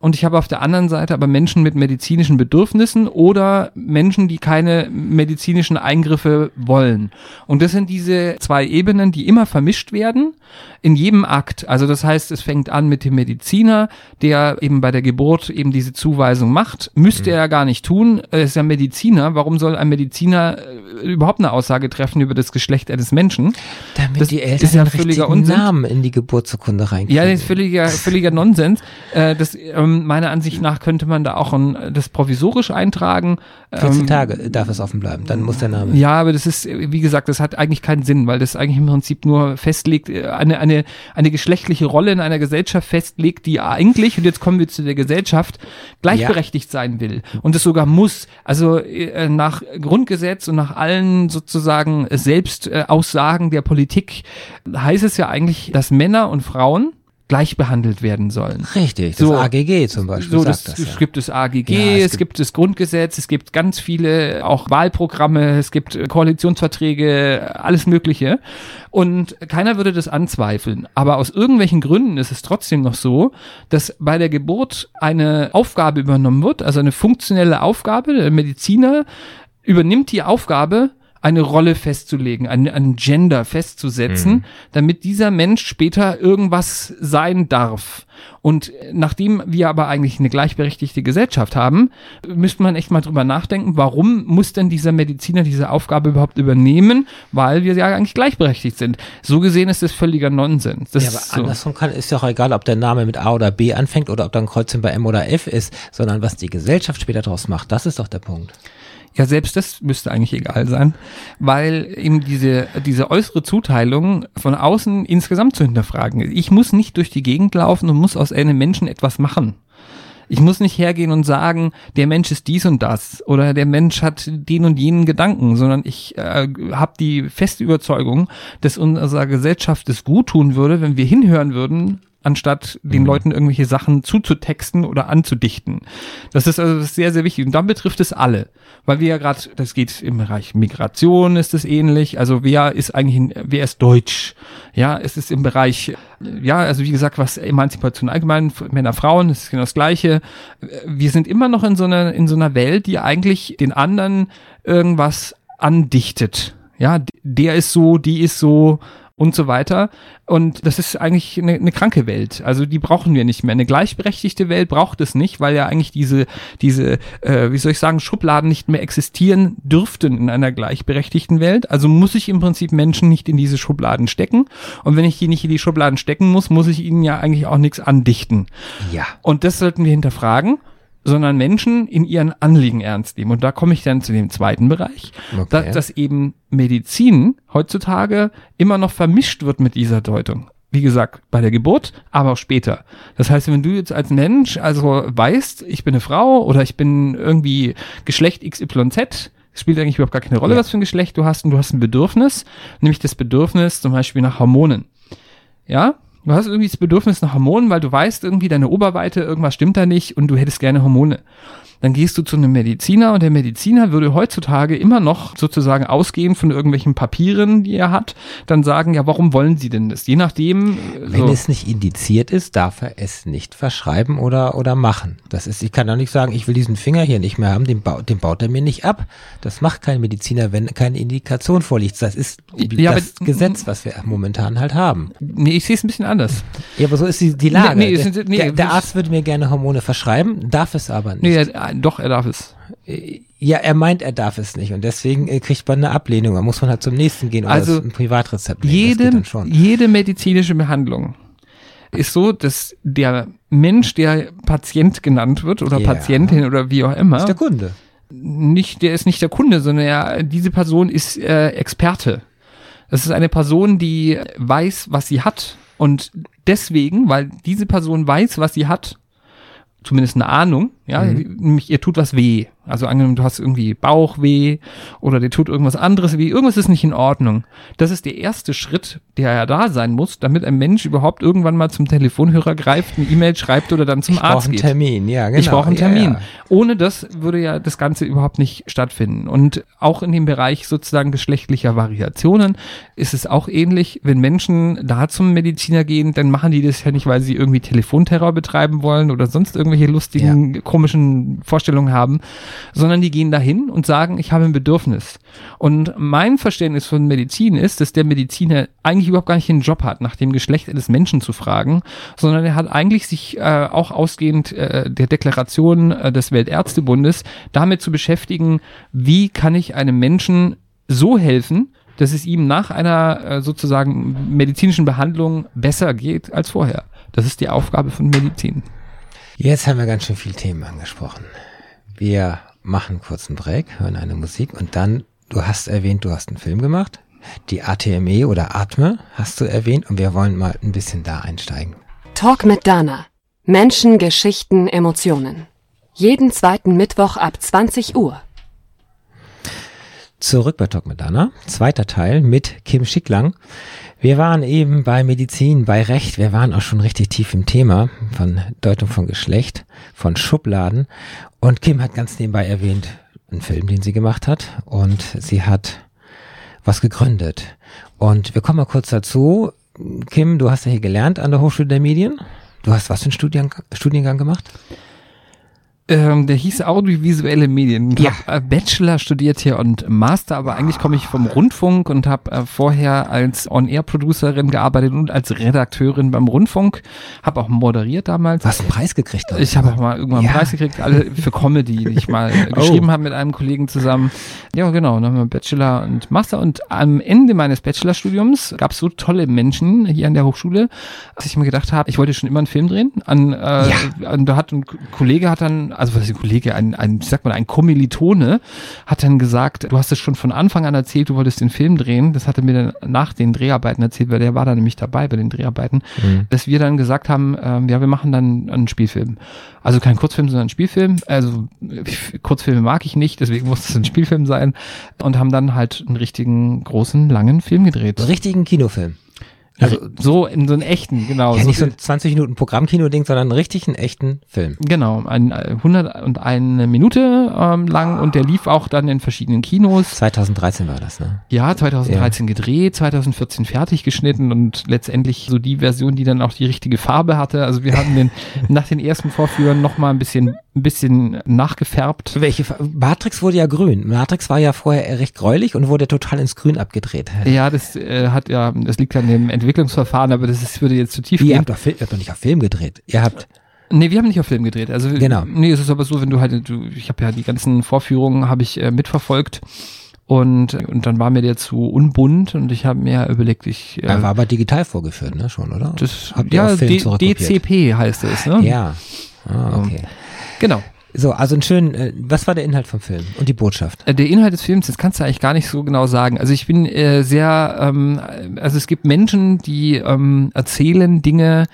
S4: Und ich habe auf der anderen Seite aber Menschen mit medizinischen Bedürfnissen oder Menschen, die keine medizinischen Eingriffe wollen. Und das sind diese zwei Ebenen, die immer vermischt werden in jedem Akt. Also das heißt, es fängt an mit dem Mediziner, der eben bei der Geburt eben diese Zuweisung macht. Müsste er gar nicht tun. Er ist ja Mediziner. Warum soll ein Mediziner äh, überhaupt eine Aussage treffen über das Geschlecht eines Menschen?
S3: Damit
S4: Das
S3: die
S4: ist
S3: Eltern
S4: ja
S3: den
S4: völliger Unsinn.
S3: Namen in die Geburtsurkunde reinkriegen.
S4: Ja, das ist völliger, völliger Nonsens. Äh, das, ähm, meiner Ansicht nach könnte man da auch ein, das provisorisch eintragen.
S3: 14
S4: Ähm,
S3: Tage darf es offen bleiben, dann muss der Name.
S4: Ja, aber das ist, wie gesagt, das hat eigentlich keinen Sinn, weil das eigentlich im Prinzip nur festlegt, äh, eine, eine, eine geschlechtliche Rolle in einer Gesellschaft festlegt, die eigentlich, und jetzt kommen wir zu der Gesellschaft, gleichberechtigt sein will. Und es sogar muss. Also äh, nach Grundgesetz und nach allen sozusagen Selbstaussagen der Politik heißt es ja eigentlich, dass Männer und Frauen gleich behandelt werden sollen.
S3: Richtig, das
S4: So.
S3: AGG zum Beispiel
S4: So, das,
S3: das,
S4: es
S3: ja.
S4: gibt das AGG,
S3: Ja, es
S4: es, gibt, das Grundgesetz, es gibt ganz viele auch Wahlprogramme, es gibt Koalitionsverträge, alles Mögliche. Und keiner würde das anzweifeln. Aber aus irgendwelchen Gründen ist es trotzdem noch so, dass bei der Geburt eine Aufgabe übernommen wird, also eine funktionelle Aufgabe. Der Mediziner übernimmt die Aufgabe, eine Rolle festzulegen, ein, ein Gender festzusetzen, damit dieser Mensch später irgendwas sein darf. Und nachdem wir aber eigentlich eine gleichberechtigte Gesellschaft haben, müsste man echt mal drüber nachdenken, warum muss denn dieser Mediziner diese Aufgabe überhaupt übernehmen, weil wir ja eigentlich gleichberechtigt sind. So gesehen ist das völliger Nonsens. Das
S3: Ja, aber
S4: ist so.
S3: andersrum kann, ist ja auch egal, ob der Name mit A oder B anfängt oder ob da ein Kreuzchen bei M oder F ist, sondern was die Gesellschaft später daraus macht, das ist doch der Punkt.
S4: Ja, selbst das müsste eigentlich egal sein, weil eben diese, diese äußere Zuteilung von außen insgesamt zu hinterfragen ist. Ich muss nicht durch die Gegend laufen und muss aus einem Menschen etwas machen. Ich muss nicht hergehen und sagen, der Mensch ist dies und das oder der Mensch hat den und jenen Gedanken, sondern ich äh, habe die feste Überzeugung, dass unserer Gesellschaft es gut tun würde, wenn wir hinhören würden, anstatt den Leuten irgendwelche Sachen zuzutexten oder anzudichten. Das ist also sehr, sehr wichtig. Und dann betrifft es alle. Weil wir ja gerade, das geht im Bereich Migration ist es ähnlich. Also wer ist eigentlich, wer ist deutsch? Ja, es ist im Bereich, ja, also wie gesagt, was Emanzipation allgemein, Männer, Frauen, das ist genau das Gleiche. Wir sind immer noch in so einer, in so einer Welt, die eigentlich den anderen irgendwas andichtet. Ja, der ist so, die ist so und so weiter. Und das ist eigentlich eine, eine kranke Welt. Also die brauchen wir nicht mehr. Eine gleichberechtigte Welt braucht es nicht, weil ja eigentlich diese, diese, äh, wie soll ich sagen, Schubladen nicht mehr existieren dürften in einer gleichberechtigten Welt. Also muss ich im Prinzip Menschen nicht in diese Schubladen stecken. Und wenn ich die nicht in die Schubladen stecken muss, muss ich ihnen ja eigentlich auch nichts andichten.
S3: Ja.
S4: Und das sollten wir hinterfragen, sondern Menschen in ihren Anliegen ernst nehmen. Und da komme ich dann zu dem zweiten Bereich,
S3: Okay.
S4: da, dass eben Medizin heutzutage immer noch vermischt wird mit dieser Deutung. Wie gesagt, bei der Geburt, aber auch später. Das heißt, wenn du jetzt als Mensch also weißt, ich bin eine Frau oder ich bin irgendwie Geschlecht XYZ, spielt eigentlich überhaupt gar keine Rolle,
S3: Ja.
S4: was für ein Geschlecht du hast und du hast ein Bedürfnis, nämlich das Bedürfnis zum Beispiel nach Hormonen. Ja, du hast irgendwie das Bedürfnis nach Hormonen, weil du weißt irgendwie deine Oberweite, irgendwas stimmt da nicht und du hättest gerne Hormone. Dann gehst du zu einem Mediziner und der Mediziner würde heutzutage immer noch sozusagen ausgehen von irgendwelchen Papieren, die er hat, dann sagen, ja, warum wollen Sie denn das? Je nachdem.
S3: Wenn so. es nicht indiziert ist, darf er es nicht verschreiben oder, oder machen. Das ist, ich kann doch nicht sagen, ich will diesen Finger hier nicht mehr haben, den, ba den baut er mir nicht ab. Das macht kein Mediziner, wenn keine Indikation vorliegt. Das ist ja, das aber, Gesetz, was wir momentan halt haben.
S4: Nee, ich sehe es ein bisschen anders.
S3: Ja, aber so ist die, die Lage. Nee, nee, nee, der, der, Arzt würde mir gerne Hormone verschreiben, darf es aber nicht. Nee,
S4: doch, er darf es.
S3: Ja, er meint, er darf es nicht und deswegen äh, kriegt man eine Ablehnung. Da muss man halt zum nächsten gehen oder
S4: also
S3: ein Privatrezept
S4: nehmen. Jede, jede medizinische Behandlung ist so, dass der Mensch, der Patient genannt wird oder ja. Patientin oder wie auch immer.
S3: Ist der Kunde.
S4: Nicht, der ist nicht der Kunde, sondern er, diese Person ist äh, Experte. Das ist eine Person, die weiß, was sie hat. Und deswegen, weil diese Person weiß, was sie hat, zumindest eine Ahnung, ja, mhm. nämlich ihr tut was weh. Also angenommen, du hast irgendwie Bauchweh oder dir tut irgendwas anderes weh, irgendwas ist nicht in Ordnung. Das ist der erste Schritt, der ja da sein muss, damit ein Mensch überhaupt irgendwann mal zum Telefonhörer greift, eine E-Mail schreibt oder dann zum
S3: ich
S4: Arzt
S3: geht. Ich brauche einen Termin, ja, genau.
S4: Ich brauche einen Termin. Ja, ja. Ohne das würde ja das Ganze überhaupt nicht stattfinden. Und auch in dem Bereich sozusagen geschlechtlicher Variationen ist es auch ähnlich. Wenn Menschen da zum Mediziner gehen, dann machen die das ja nicht, weil sie irgendwie Telefonterror betreiben wollen oder sonst irgendwelche lustigen, ja. Komischen Vorstellungen haben, sondern die gehen dahin und sagen, ich habe ein Bedürfnis. Und mein Verständnis von Medizin ist, dass der Mediziner eigentlich überhaupt gar nicht den Job hat, nach dem Geschlecht eines Menschen zu fragen, sondern er hat eigentlich sich äh, auch ausgehend äh, der Deklaration äh, des Weltärztebundes damit zu beschäftigen, wie kann ich einem Menschen so helfen, dass es ihm nach einer äh, sozusagen medizinischen Behandlung besser geht als vorher. Das ist die Aufgabe von Medizin.
S3: Jetzt haben wir ganz schön viele Themen angesprochen. Wir machen kurz einen Break, hören eine Musik und dann, du hast erwähnt, du hast einen Film gemacht. Die ATME oder Atme hast du erwähnt und wir wollen mal ein bisschen da einsteigen.
S1: Talk mit Dana. Menschen, Geschichten, Emotionen. Jeden zweiten Mittwoch ab 20 Uhr.
S3: Zurück bei Talk mit Dana. Zweiter Teil mit Kim Schicklang. Wir waren eben bei Medizin, bei Recht. Wir waren auch schon richtig tief im Thema von Deutung von Geschlecht, von Schubladen. Und Kim hat ganz nebenbei erwähnt, einen Film, den sie gemacht hat. Und sie hat was gegründet. Und wir kommen mal kurz dazu. Kim, du hast ja hier gelernt an der Hochschule der Medien. Du hast was für einen Studiengang, Studiengang gemacht?
S4: Ähm, der hieß audiovisuelle Medien. Ich ja. habe äh, Bachelor studiert hier und Master, aber eigentlich komme ich vom Rundfunk und habe äh, vorher als On-Air-Producerin gearbeitet und als Redakteurin beim Rundfunk. Habe auch moderiert damals.
S3: Du hast einen Preis gekriegt?
S4: Ich habe auch mal irgendwann ja. einen Preis gekriegt, alle für Comedy, die ich mal oh. geschrieben habe mit einem Kollegen zusammen. Ja, genau. Dann haben wir Bachelor und Master und am Ende meines Bachelorstudiums gab es so tolle Menschen hier an der Hochschule, dass ich mir gedacht habe, ich wollte schon immer einen Film drehen. An, äh, ja. an, da hat ein Kollege hat dann also was ist ein Kollege, ein, ein, wie sagt man, ein Kommilitone, hat dann gesagt, du hast es schon von Anfang an erzählt, du wolltest den Film drehen. Das hat er mir dann nach den Dreharbeiten erzählt, weil der war da nämlich dabei bei den Dreharbeiten, mhm. dass wir dann gesagt haben, ähm, ja, wir machen dann einen Spielfilm. Also kein Kurzfilm, sondern ein Spielfilm. Also Kurzfilme mag ich nicht, deswegen muss es ein Spielfilm sein. Und haben dann halt einen richtigen großen, langen Film gedreht.
S3: Einen richtigen Kinofilm.
S4: Also so in so einen echten, genau.
S3: Ja, nicht so ein 20 Minuten Programmkino-Ding, sondern einen richtigen, echten Film.
S4: Genau, ein 101 Minute ähm, lang und der lief auch dann in verschiedenen Kinos.
S3: 2013 war das, ne?
S4: Ja, 2013 ja. gedreht, 2014 fertig geschnitten und letztendlich so die Version, die dann auch die richtige Farbe hatte. Also wir haben den nach den ersten Vorführern nochmal ein bisschen ein bisschen nachgefärbt.
S3: Welche? Matrix wurde ja grün. Matrix war ja vorher recht gräulich und wurde total ins Grün abgedreht.
S4: Ja, das äh, hat ja, das liegt an dem Entwicklungsverfahren, aber das ist, würde jetzt zu tief
S3: Wie,
S4: gehen.
S3: Ihr habt, doch, ihr habt doch nicht auf Film gedreht. Ihr habt
S4: Nee, wir haben nicht auf Film gedreht. Also
S3: genau.
S4: nee, es ist aber so, wenn du halt, du, ich habe ja die ganzen Vorführungen habe ich äh, mitverfolgt und und dann war mir der zu unbunt und ich habe mir überlegt, ich
S3: äh, er war aber digital vorgeführt, ne, schon, oder?
S4: Das Habt ihr ja D DCP heißt es, ne?
S3: Ja. Ah, okay.
S4: Genau.
S3: So, also ein schön, äh, was war der Inhalt vom Film und die Botschaft?
S4: Äh, der Inhalt des Films, das kannst du eigentlich gar nicht so genau sagen. Also ich bin äh, sehr, ähm, also es gibt Menschen, die ähm, erzählen Dinge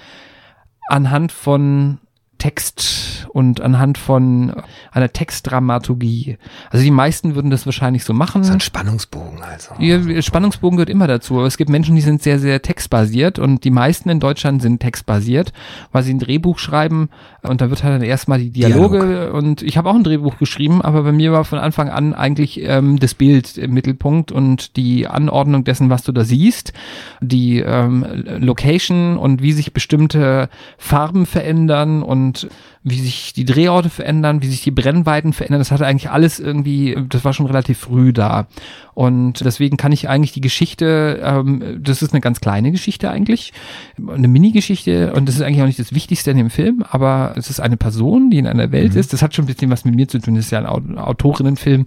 S4: anhand von Text und anhand von einer Textdramaturgie. Also die meisten würden das wahrscheinlich so machen.
S3: So ein Spannungsbogen also.
S4: Ja, Spannungsbogen gehört immer dazu. Aber es gibt Menschen, die sind sehr, sehr textbasiert und die meisten in Deutschland sind textbasiert, weil sie ein Drehbuch schreiben und da wird halt dann erstmal die Dialoge
S3: Dialog.
S4: und ich habe auch ein Drehbuch geschrieben, aber bei mir war von Anfang an eigentlich ähm, das Bild im Mittelpunkt und die Anordnung dessen, was du da siehst, die ähm, Location und wie sich bestimmte Farben verändern und and wie sich die Drehorte verändern, wie sich die Brennweiten verändern. Das hatte eigentlich alles irgendwie, das war schon relativ früh da. Und deswegen kann ich eigentlich die Geschichte, ähm, das ist eine ganz kleine Geschichte eigentlich, eine Mini-Geschichte und das ist eigentlich auch nicht das Wichtigste in dem Film, aber es ist eine Person, die in einer Welt
S3: Mhm.
S4: ist. Das hat schon ein bisschen was mit mir zu tun. Das ist ja ein Au- Autorinnenfilm.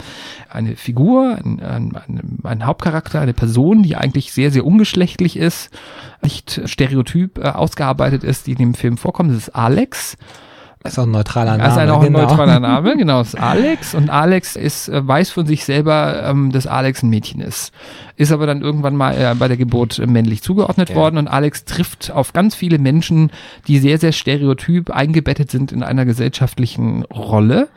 S4: Eine Figur, ein, ein, ein, ein Hauptcharakter, eine Person, die eigentlich sehr, sehr ungeschlechtlich ist, nicht stereotyp äh, ausgearbeitet ist, die in dem Film vorkommt. Das ist Alex.
S3: Das ist auch ein neutraler Name.
S4: Das ist ein, auch
S3: genau.
S4: ein neutraler Name, genau, das ist Alex. Und Alex ist, äh, weiß von sich selber, ähm, dass Alex ein Mädchen ist. Ist aber dann irgendwann mal äh, bei der Geburt äh, männlich zugeordnet
S3: Ja.
S4: worden. Und Alex trifft auf ganz viele Menschen, die sehr, sehr stereotyp eingebettet sind in einer gesellschaftlichen Rolle,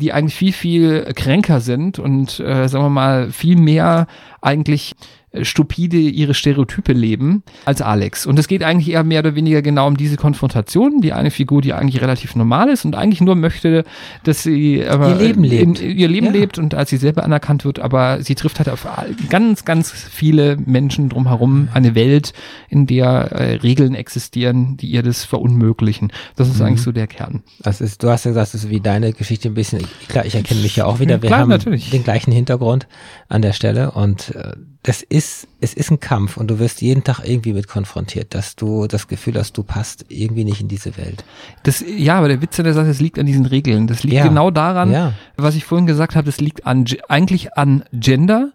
S4: die eigentlich viel, viel kränker sind und, äh, sagen wir mal, viel mehr eigentlich stupide ihre Stereotype leben als Alex. Und es geht eigentlich eher mehr oder weniger genau um diese Konfrontation. Die eine Figur, die eigentlich relativ normal ist und eigentlich nur möchte, dass sie aber
S3: Ihr Leben lebt.
S4: In, ihr Leben
S3: Ja.
S4: lebt und als sie selber anerkannt wird, aber sie trifft halt auf ganz, ganz viele Menschen drumherum eine Welt, in der äh, Regeln existieren, die ihr das verunmöglichen. Das ist
S3: Mhm.
S4: eigentlich so der Kern.
S3: Das ist, du hast ja gesagt, das ist wie deine Geschichte ein bisschen. Ich, klar, ich erkenne mich ja auch wieder. Wir
S4: Klar,
S3: haben
S4: natürlich.
S3: den gleichen Hintergrund an der Stelle und äh, das ist, es ist ein Kampf und du wirst jeden Tag irgendwie mit konfrontiert, dass du das Gefühl hast, du passt irgendwie nicht in diese Welt.
S4: Das, ja, aber der Witz an der Sache, es liegt an diesen Regeln. Das liegt
S3: Ja.
S4: genau daran,
S3: Ja.
S4: was ich vorhin gesagt habe, das liegt an, Ge- eigentlich an Gender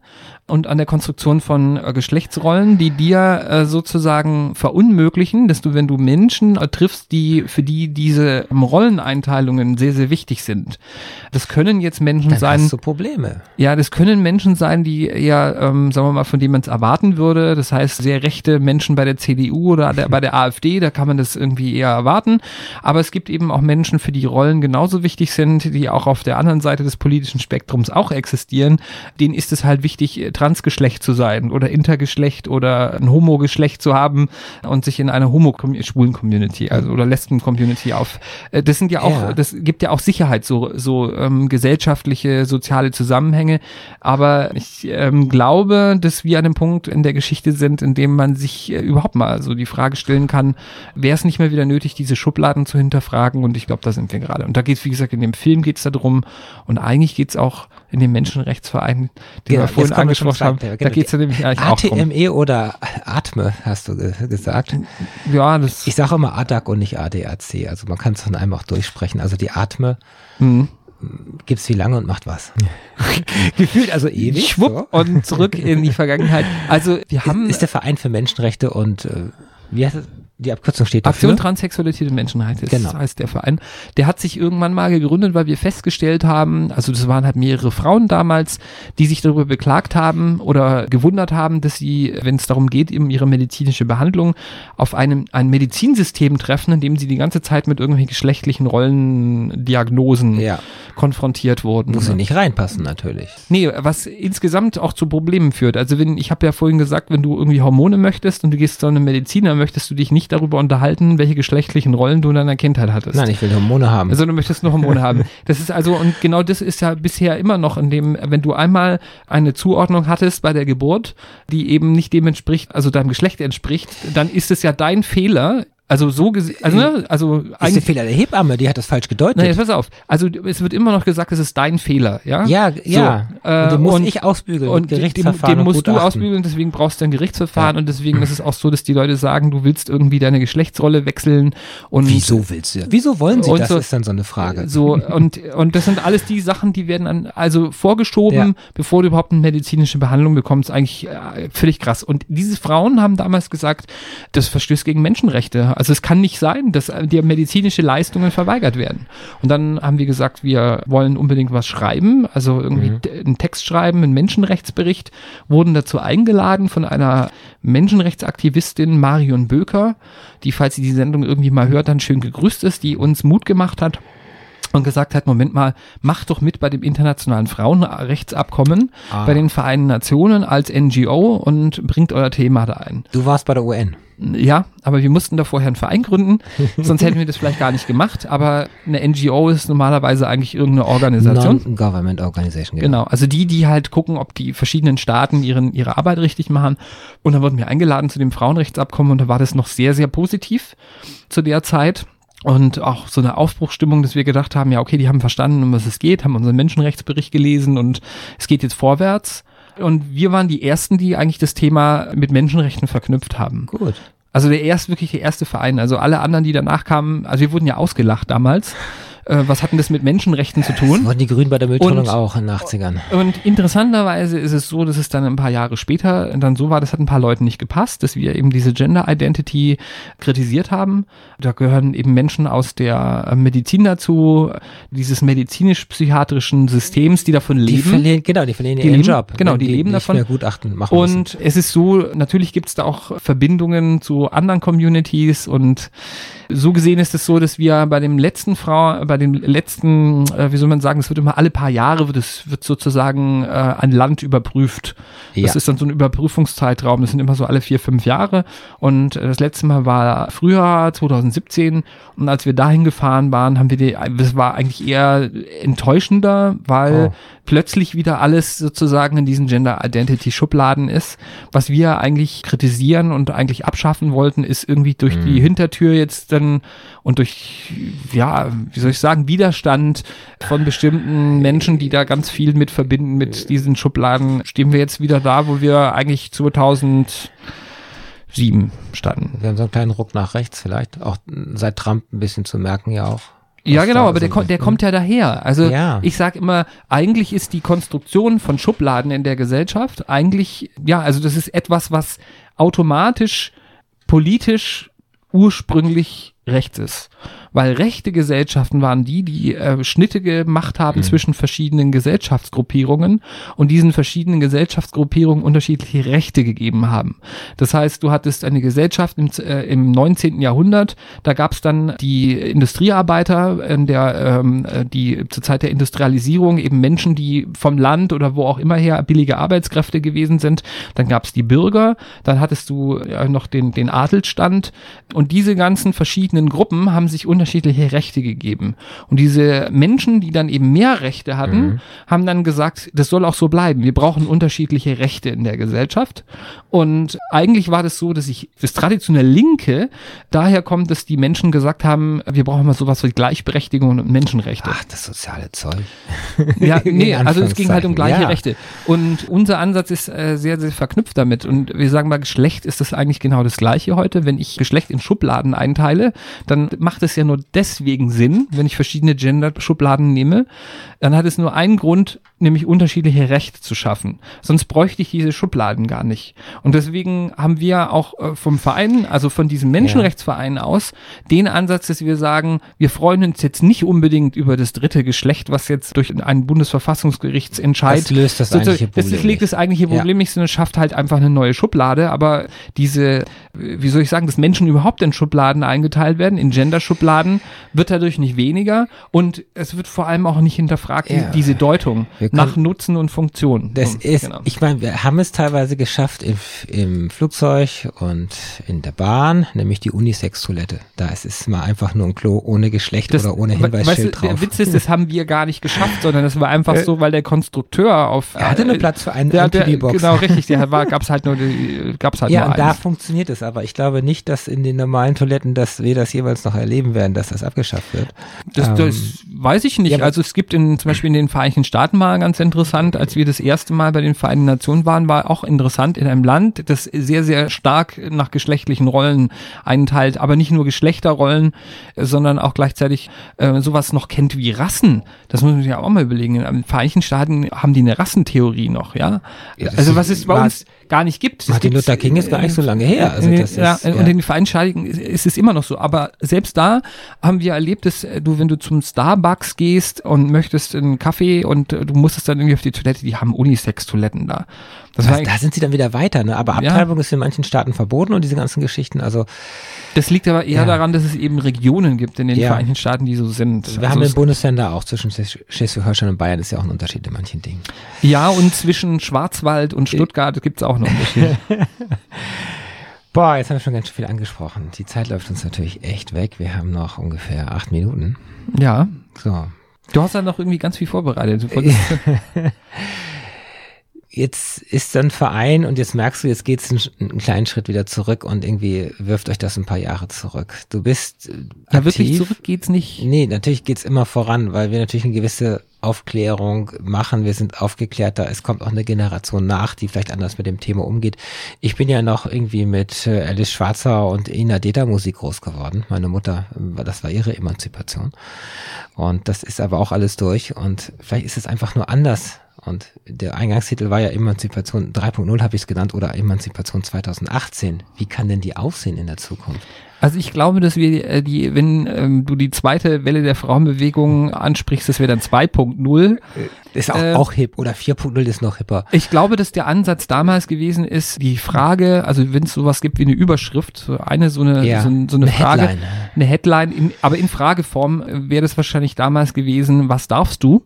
S4: und an der Konstruktion von äh, Geschlechtsrollen, die dir äh, sozusagen verunmöglichen, dass du, wenn du Menschen äh, triffst, die, für die diese ähm, Rolleneinteilungen sehr, sehr wichtig sind. Das können jetzt Menschen
S3: Dann
S4: sein,
S3: hast du Probleme.
S4: ja, das können Menschen sein, die eher, ähm, sagen wir mal, von denen man es erwarten würde. Das heißt, sehr rechte Menschen bei der CDU oder der, bei der AfD, da kann man das irgendwie eher erwarten. Aber es gibt eben auch Menschen, für die Rollen genauso wichtig sind, die auch auf der anderen Seite des politischen Spektrums auch existieren. Denen ist es halt wichtig, äh, Transgeschlecht zu sein oder Intergeschlecht oder ein Homogeschlecht zu haben und sich in einer homo-schwulen Community, also oder Lesben-Community auf. Äh, Das sind ja auch,
S3: Ja.
S4: das gibt ja auch Sicherheit, so, so ähm, gesellschaftliche, soziale Zusammenhänge. Aber ich ähm, glaube, dass wir an einem Punkt in der Geschichte sind, in dem man sich äh, überhaupt mal so die Frage stellen kann, wäre es nicht mehr wieder nötig, diese Schubladen zu hinterfragen? Und ich glaube, da sind wir gerade. Und da geht es, wie gesagt, in dem Film geht es darum und eigentlich geht es auch in dem Menschenrechtsverein, den
S3: Ja,
S4: wir vorhin angesprochen haben.
S3: Teil,
S4: Da
S3: genau.
S4: geht es ja nämlich eigentlich auch drum.
S3: ATME oder Atme, hast du ge gesagt.
S4: Ja, das
S3: Ich sage immer ADAC und nicht ADAC. Also man kann es von einem auch durchsprechen. Also die Atme
S4: mh.
S3: gibt's wie lange und macht was. Gefühlt also ewig.
S4: schwupp und zurück in die Vergangenheit. Also wir
S3: so.
S4: haben
S3: Ist der Verein für Menschenrechte und äh, wie heißt es? Die Abkürzung steht
S4: Aktion
S3: dafür.
S4: Transsexualität und Menschenrechte, das
S3: Genau.
S4: heißt der Verein. Der hat sich irgendwann mal gegründet, weil wir festgestellt haben, also das waren halt mehrere Frauen damals, die sich darüber beklagt haben oder gewundert haben, dass sie, wenn es darum geht, um ihre medizinische Behandlung, auf einem, ein Medizinsystem treffen, in dem sie die ganze Zeit mit irgendwelchen geschlechtlichen Rollendiagnosen
S3: Ja,
S4: konfrontiert wurden.
S3: muss sie nicht reinpassen natürlich.
S4: Nee, was insgesamt auch zu Problemen führt. Also wenn, ich habe ja vorhin gesagt, wenn du irgendwie Hormone möchtest und du gehst zu einem Mediziner, möchtest du dich nicht darüber unterhalten, welche geschlechtlichen Rollen du in deiner Kindheit hattest.
S3: Nein, ich will Hormone haben.
S4: Also du möchtest nur Hormone haben. Das ist also, und genau das ist ja bisher immer noch in dem, wenn du einmal eine Zuordnung hattest bei der Geburt, die eben nicht dem entspricht, also deinem Geschlecht entspricht, dann ist es ja dein Fehler. Also so gesehen, also, ne, also
S3: ist der
S4: eigentlich.
S3: Fehler der Hebamme, die hat das falsch gedeutet.
S4: Nein, jetzt pass auf. Also es wird immer noch gesagt, es ist dein Fehler, ja?
S3: ja, ja.
S4: äh,
S3: und den muss
S4: und-
S3: ich ausbügeln.
S4: Und den,
S3: Gerichtsverfahren
S4: den
S3: und
S4: musst du ausbügeln, deswegen brauchst du ein Gerichtsverfahren
S3: Ja.
S4: und deswegen ist es auch so, dass die Leute sagen, du willst irgendwie deine Geschlechtsrolle wechseln und
S3: Wieso willst du das? Wieso wollen sie das?
S4: so-
S3: ist dann so eine Frage.
S4: so und und das sind alles die Sachen, die werden an, also vorgeschoben,
S3: Ja.
S4: bevor du überhaupt eine medizinische Behandlung bekommst, eigentlich äh, völlig krass. Und diese Frauen haben damals gesagt, das verstößt gegen Menschenrechte. Also es kann nicht sein, dass äh, dir medizinische Leistungen verweigert werden. Und dann haben wir gesagt, wir wollen unbedingt was schreiben, also irgendwie
S3: Mhm.
S4: einen Text schreiben, einen Menschenrechtsbericht, wurden dazu eingeladen von einer Menschenrechtsaktivistin Marion Böker, die, falls sie die Sendung irgendwie mal hört, dann schön gegrüßt ist, die uns Mut gemacht hat und gesagt hat, Moment mal, macht doch mit bei dem internationalen Frauenrechtsabkommen
S3: Ah.
S4: bei den Vereinten Nationen als NGO und bringt euer Thema da ein.
S3: Du warst bei der UN.
S4: Ja, aber wir mussten da vorher einen Verein gründen, sonst hätten wir das vielleicht gar nicht gemacht, aber eine NGO ist normalerweise eigentlich irgendeine Organisation.
S3: Non-Government Organization.
S4: Genau, also die, die halt gucken, ob die verschiedenen Staaten ihren, ihre Arbeit richtig machen. Und dann wurden wir eingeladen zu dem Frauenrechtsabkommen und da war das noch sehr, sehr positiv zu der Zeit. Und auch so eine Aufbruchstimmung, dass wir gedacht haben, ja, okay, die haben verstanden, um was es geht, haben unseren Menschenrechtsbericht gelesen und es geht jetzt vorwärts. Und wir waren die Ersten, die eigentlich das Thema mit Menschenrechten verknüpft haben.
S3: Gut.
S4: Also der erste, wirklich der erste Verein. Also alle anderen, die danach kamen, also wir wurden ja ausgelacht damals. Äh, was hatten das mit Menschenrechten zu
S3: Das
S4: tun?
S3: wurden die Grünen bei der Mülltrennung
S4: Und-
S3: auch in den 80ern.
S4: Und interessanterweise ist es so, dass es dann ein paar Jahre später dann so war, das hat ein paar Leuten nicht gepasst, dass wir eben diese Gender Identity kritisiert haben. Da gehören eben Menschen aus der äh, Medizin dazu, dieses medizinisch-psychiatrischen Systems, die davon
S3: Die
S4: leben.
S3: verlieren, genau, die verlieren
S4: Die
S3: ihren
S4: leben-
S3: Job.
S4: genau,
S3: wenn
S4: die leben
S3: nicht
S4: davon.
S3: Gutachten machen müssen.
S4: Und es ist so, natürlich gibt es da auch Verbindungen zu anderen Communities und so gesehen ist es so, dass wir bei dem letzten Frau, bei dem letzten, äh, wie soll man sagen, es wird immer alle paar Jahre wird es wird sozusagen äh, ein Land überprüft.
S3: Ja.
S4: Das ist dann so ein Überprüfungszeitraum. Das sind immer so alle vier, fünf Jahre. Und äh, das letzte Mal war Frühjahr 2017. Und als wir dahin gefahren waren, haben wir die, das war eigentlich eher enttäuschender, weil
S3: Oh.
S4: plötzlich wieder alles sozusagen in diesen Gender Identity Schubladen ist. Was wir eigentlich kritisieren und eigentlich abschaffen wollten, ist irgendwie durch die Hintertür jetzt dann und durch, ja, wie soll ich sagen, Widerstand von bestimmten Menschen, die da ganz viel mit verbinden mit diesen Schubladen, stehen wir jetzt wieder da, wo wir eigentlich 2007 standen.
S3: Wir haben so einen kleinen Ruck nach rechts vielleicht. Auch seit Trump ein bisschen zu merken ja auch.
S4: Ja, genau, aber der, ko- der kommt ja daher. Also
S3: Ja.
S4: ich sag immer, eigentlich ist die Konstruktion von Schubladen in der Gesellschaft eigentlich, ja, also das ist etwas, was automatisch politisch ursprünglich rechts ist. Weil rechte Gesellschaften waren die, die äh, Schnitte gemacht haben zwischen verschiedenen Gesellschaftsgruppierungen und diesen verschiedenen Gesellschaftsgruppierungen unterschiedliche Rechte gegeben haben. Das heißt, du hattest eine Gesellschaft im, äh, im 19. Jahrhundert, da gab es dann die Industriearbeiter, in der, ähm, äh, die zur Zeit der Industrialisierung eben Menschen, die vom Land oder wo auch immer her billige Arbeitskräfte gewesen sind. Dann gab es die Bürger, dann hattest du äh, noch den, den Adelsstand und diese ganzen verschiedenen Gruppen haben sich unterschiedliche Rechte gegeben. Und diese Menschen, die dann eben mehr Rechte hatten, haben dann gesagt, das soll auch so bleiben. Wir brauchen unterschiedliche Rechte in der Gesellschaft. Und eigentlich war das so, dass ich das traditionell Linke daher kommt, dass die Menschen gesagt haben, wir brauchen mal sowas wie Gleichberechtigung und Menschenrechte.
S3: Ach, das soziale Zeug.
S4: Ja, nee, also es ging halt um gleiche
S3: ja.
S4: Rechte. Und unser Ansatz ist äh, sehr, sehr verknüpft damit. Und wir sagen mal, Geschlecht ist das eigentlich genau das Gleiche heute. Wenn ich Geschlecht in Schubladen einteile, dann macht es ja nur deswegen Sinn, wenn ich verschiedene Gender-Schubladen nehme, dann hat es nur einen Grund, nämlich unterschiedliche Rechte zu schaffen. Sonst bräuchte ich diese Schubladen gar nicht. Und deswegen haben wir auch äh, vom Verein, also von diesem Menschenrechtsverein aus, den Ansatz, dass wir sagen, wir freuen uns jetzt nicht unbedingt über das dritte Geschlecht, was jetzt durch einen Bundesverfassungsgerichtsentscheid
S3: Das löst das eigentliche Problem
S4: Das legt das eigentliche
S3: Ja.
S4: Problem nicht, sondern schafft halt einfach eine neue Schublade. Aber diese, wie soll ich sagen, dass Menschen überhaupt in Schubladen eingeteilt werden, in Gender-Schubladen, wird dadurch nicht weniger. Und es wird vor allem auch nicht hinterfragt,
S3: Ja.
S4: die, diese Deutung
S3: können-
S4: nach Nutzen und Funktion.
S3: Das
S4: So,
S3: ist,
S4: genau.
S3: ich meine, wir haben es teilweise geschafft im, im Flugzeug und in der Bahn, nämlich die Unisex-Toilette. Da ist es mal einfach nur ein Klo ohne Geschlecht
S4: Das-
S3: oder ohne
S4: we-
S3: Hinweisschild drauf.
S4: Der Witz ist, das haben wir gar nicht geschafft, sondern das war einfach so, weil der Konstrukteur auf.
S3: er hatte nur
S4: äh,
S3: Platz für einen
S4: der, der,
S3: MTV-Box.
S4: Genau, richtig. Der war, gab's halt nur, die- gab's halt
S3: ja,
S4: nur
S3: und da
S4: eins.
S3: funktioniert es, aber ich glaube nicht, dass in den normalen Toiletten, dass wir das jeweils noch erleben werden, dass das abgeschafft wird.
S4: Das,
S3: Ähm,
S4: das weiß ich nicht.
S3: ja,
S4: also es gibt in, zum Beispiel in den Vereinigten Staaten mal ganz interessant, als wir das erste Mal bei den Vereinten Nationen waren, war auch interessant in einem Land, das sehr, sehr stark nach geschlechtlichen Rollen einteilt, aber nicht nur Geschlechterrollen, sondern auch gleichzeitig äh, sowas noch kennt wie Rassen. Das muss man sich ja auch mal überlegen. In den Vereinigten Staaten haben die eine Rassentheorie noch, ja.
S3: Ja,
S4: also was ist bei uns gar nicht gibt.
S3: Martin Luther King ist gar nicht so lange her. Also
S4: in den,
S3: das ist,
S4: ja,
S3: ja.
S4: und in den Vereinigten ist, ist es immer noch so. Aber selbst da haben wir erlebt, dass äh, du, wenn du zum Starbucks gehst und möchtest einen Kaffee und äh, du musstest dann irgendwie auf die Toilette, die haben Unisex-Toiletten da. Das
S3: Was, da sind sie dann wieder weiter, ne? Aber
S4: Ja.
S3: Abtreibung ist in manchen Staaten verboten und diese ganzen Geschichten. Also
S4: Das liegt aber eher
S3: Ja.
S4: daran, dass es eben Regionen gibt in den
S3: Ja.
S4: Vereinigten Staaten, die so sind.
S3: wir
S4: Also
S3: haben in Bundesländer auch zwischen Schleswig- Schleswig-Holstein und Bayern ist ja auch ein Unterschied in manchen Dingen.
S4: ja, und zwischen Schwarzwald und Stuttgart gibt es auch noch Unterschiede.
S3: Boah, jetzt haben wir schon ganz viel angesprochen. Die Zeit läuft uns natürlich echt weg. Wir haben noch ungefähr acht Minuten.
S4: ja.
S3: So.
S4: Du hast da noch irgendwie ganz viel vorbereitet.
S3: Jetzt ist ein Verein und jetzt merkst du, jetzt geht's einen, einen kleinen Schritt wieder zurück und irgendwie wirft euch das ein paar Jahre zurück. Du bist äh,
S4: ja, wirklich
S3: aktiv.
S4: zurück geht's nicht.
S3: Nee, natürlich geht's immer voran, weil wir natürlich eine gewisse Aufklärung machen. Wir sind aufgeklärter. Es kommt auch eine Generation nach, die vielleicht anders mit dem Thema umgeht. Ich bin ja noch irgendwie mit äh, Alice Schwarzer und Ina Deta Musik groß geworden. Meine Mutter, äh, das war ihre Emanzipation. Und das ist aber auch alles durch. Und vielleicht ist es einfach nur anders. Und der Eingangstitel war ja Emanzipation 3.0, habe ich es genannt, oder Emanzipation 2018. Wie kann denn die aussehen in der Zukunft?
S4: Also ich glaube, dass wir äh, die, wenn ähm, du die zweite Welle der Frauenbewegung ansprichst, das wäre dann 2.0.
S3: Ist auch,
S4: Äh,
S3: auch hip. Oder 4.0 ist noch hipper.
S4: Ich glaube, dass der Ansatz damals gewesen ist, die Frage, also wenn es sowas gibt wie eine Überschrift, so eine so eine,
S3: Ja,
S4: so, so eine,
S3: eine
S4: Frage,
S3: Headline.
S4: eine Headline, in, aber in Frageform äh, wäre das wahrscheinlich damals gewesen, was darfst du?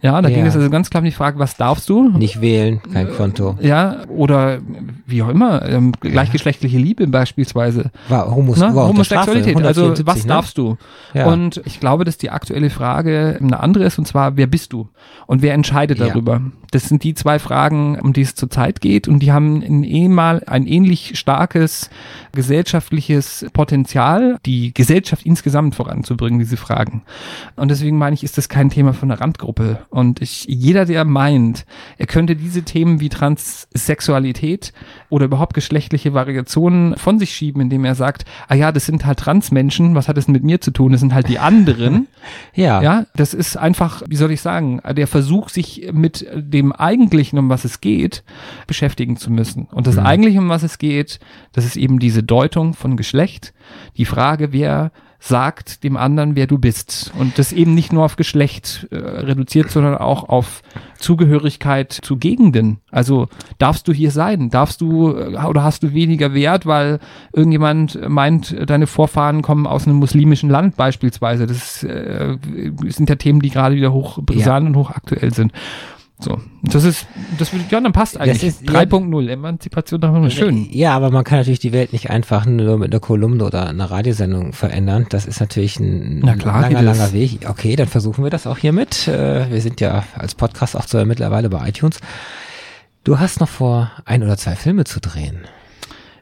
S4: Ja, da
S3: Ja.
S4: ging es also ganz klar um die Frage, was darfst du?
S3: Nicht wählen, kein Konto.
S4: Ja, oder wie auch immer, ähm, gleichgeschlechtliche Liebe beispielsweise.
S3: War Homos
S4: Ne?
S3: war
S4: Homosexualität,
S3: Strafe,
S4: also
S3: 174,
S4: was
S3: ne?
S4: darfst du?
S3: Ja.
S4: Und ich glaube, dass die aktuelle Frage eine andere ist, und zwar, wer bist du? Und wer entscheidet
S3: Ja.
S4: darüber? Das sind die zwei Fragen, um die es zurzeit geht, und die haben ein, ehemal, ein ähnlich starkes gesellschaftliches Potenzial, die Gesellschaft insgesamt voranzubringen, diese Fragen. Und deswegen meine ich, ist das kein Thema von einer Randgruppe. Und ich, jeder, der meint, er könnte diese Themen wie Transsexualität oder überhaupt geschlechtliche Variationen von sich schieben, indem er sagt, ah ja, das sind halt Transmenschen, was hat das mit mir zu tun? Das sind halt die anderen.
S3: Ja.
S4: Ja, das ist einfach, wie soll ich sagen, der Versuch, sich mit dem Eigentlichen, um was es geht, beschäftigen zu müssen. Und das Eigentliche, um was es geht, das ist eben diese Deutung von Geschlecht, die Frage, wer sagt dem anderen, wer du bist. Und das eben nicht nur auf Geschlecht äh, reduziert, sondern auch auf Zugehörigkeit zu Gegenden. Also darfst du hier sein? Darfst du äh, oder hast du weniger Wert, weil irgendjemand meint, deine Vorfahren kommen aus einem muslimischen Land beispielsweise. Das äh, sind ja Themen, die gerade wieder hoch brisant und hochaktuell sind. So, das ist, das würde, ja, dann passt eigentlich.
S3: ist- ja.
S4: 3.0, Emanzipation, 3.0, schön.
S3: Ja, aber man kann natürlich die Welt nicht einfach nur mit einer Kolumne oder einer Radiosendung verändern. Das ist natürlich ein
S4: Na klar
S3: langer, langer Weg. Okay, dann versuchen wir das auch hiermit. Äh, Wir sind ja als Podcast auch so mittlerweile bei iTunes. Du hast noch vor, ein oder zwei Filme zu drehen.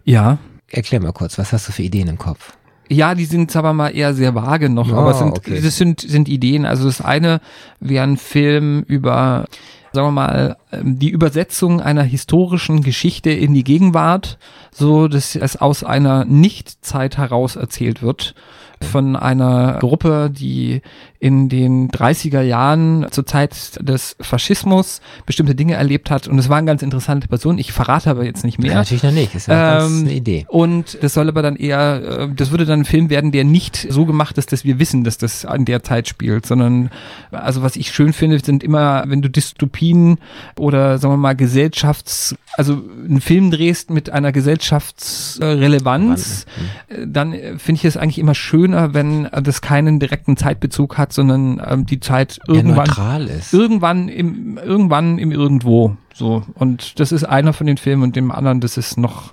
S4: Ja.
S3: Erklär mal kurz, was hast du für Ideen im Kopf?
S4: Ja, die sind aber mal eher sehr vage noch,
S3: Ah,
S4: aber es sind,
S3: okay.
S4: das sind, sind Ideen. Also das eine wäre ein Film über, sagen wir mal, ähm, die Übersetzung einer historischen Geschichte in die Gegenwart, so dass es aus einer Nicht-Zeit heraus erzählt wird von einer Gruppe, die in den 30er Jahren zur Zeit des Faschismus bestimmte Dinge erlebt hat und es war eine ganz interessante Person. Ich verrate aber jetzt nicht mehr.
S3: Ja, natürlich noch nicht. Ist ja
S4: Ähm,
S3: eine Idee.
S4: Und das soll aber dann eher, äh, das würde dann ein Film werden, der nicht so gemacht ist, dass wir wissen, dass das an der Zeit spielt, sondern, also was ich schön finde, sind immer, wenn du Dystopien oder sagen wir mal Gesellschafts, also einen Film drehst mit einer Gesellschaftsrelevanz, äh, dann äh, finde ich es eigentlich immer schöner, wenn das keinen direkten Zeitbezug hat, sondern ähm, die Zeit
S3: Ja,
S4: irgendwann
S3: ist.
S4: irgendwann im irgendwann im irgendwo so und das ist einer von den Filmen und dem anderen das ist noch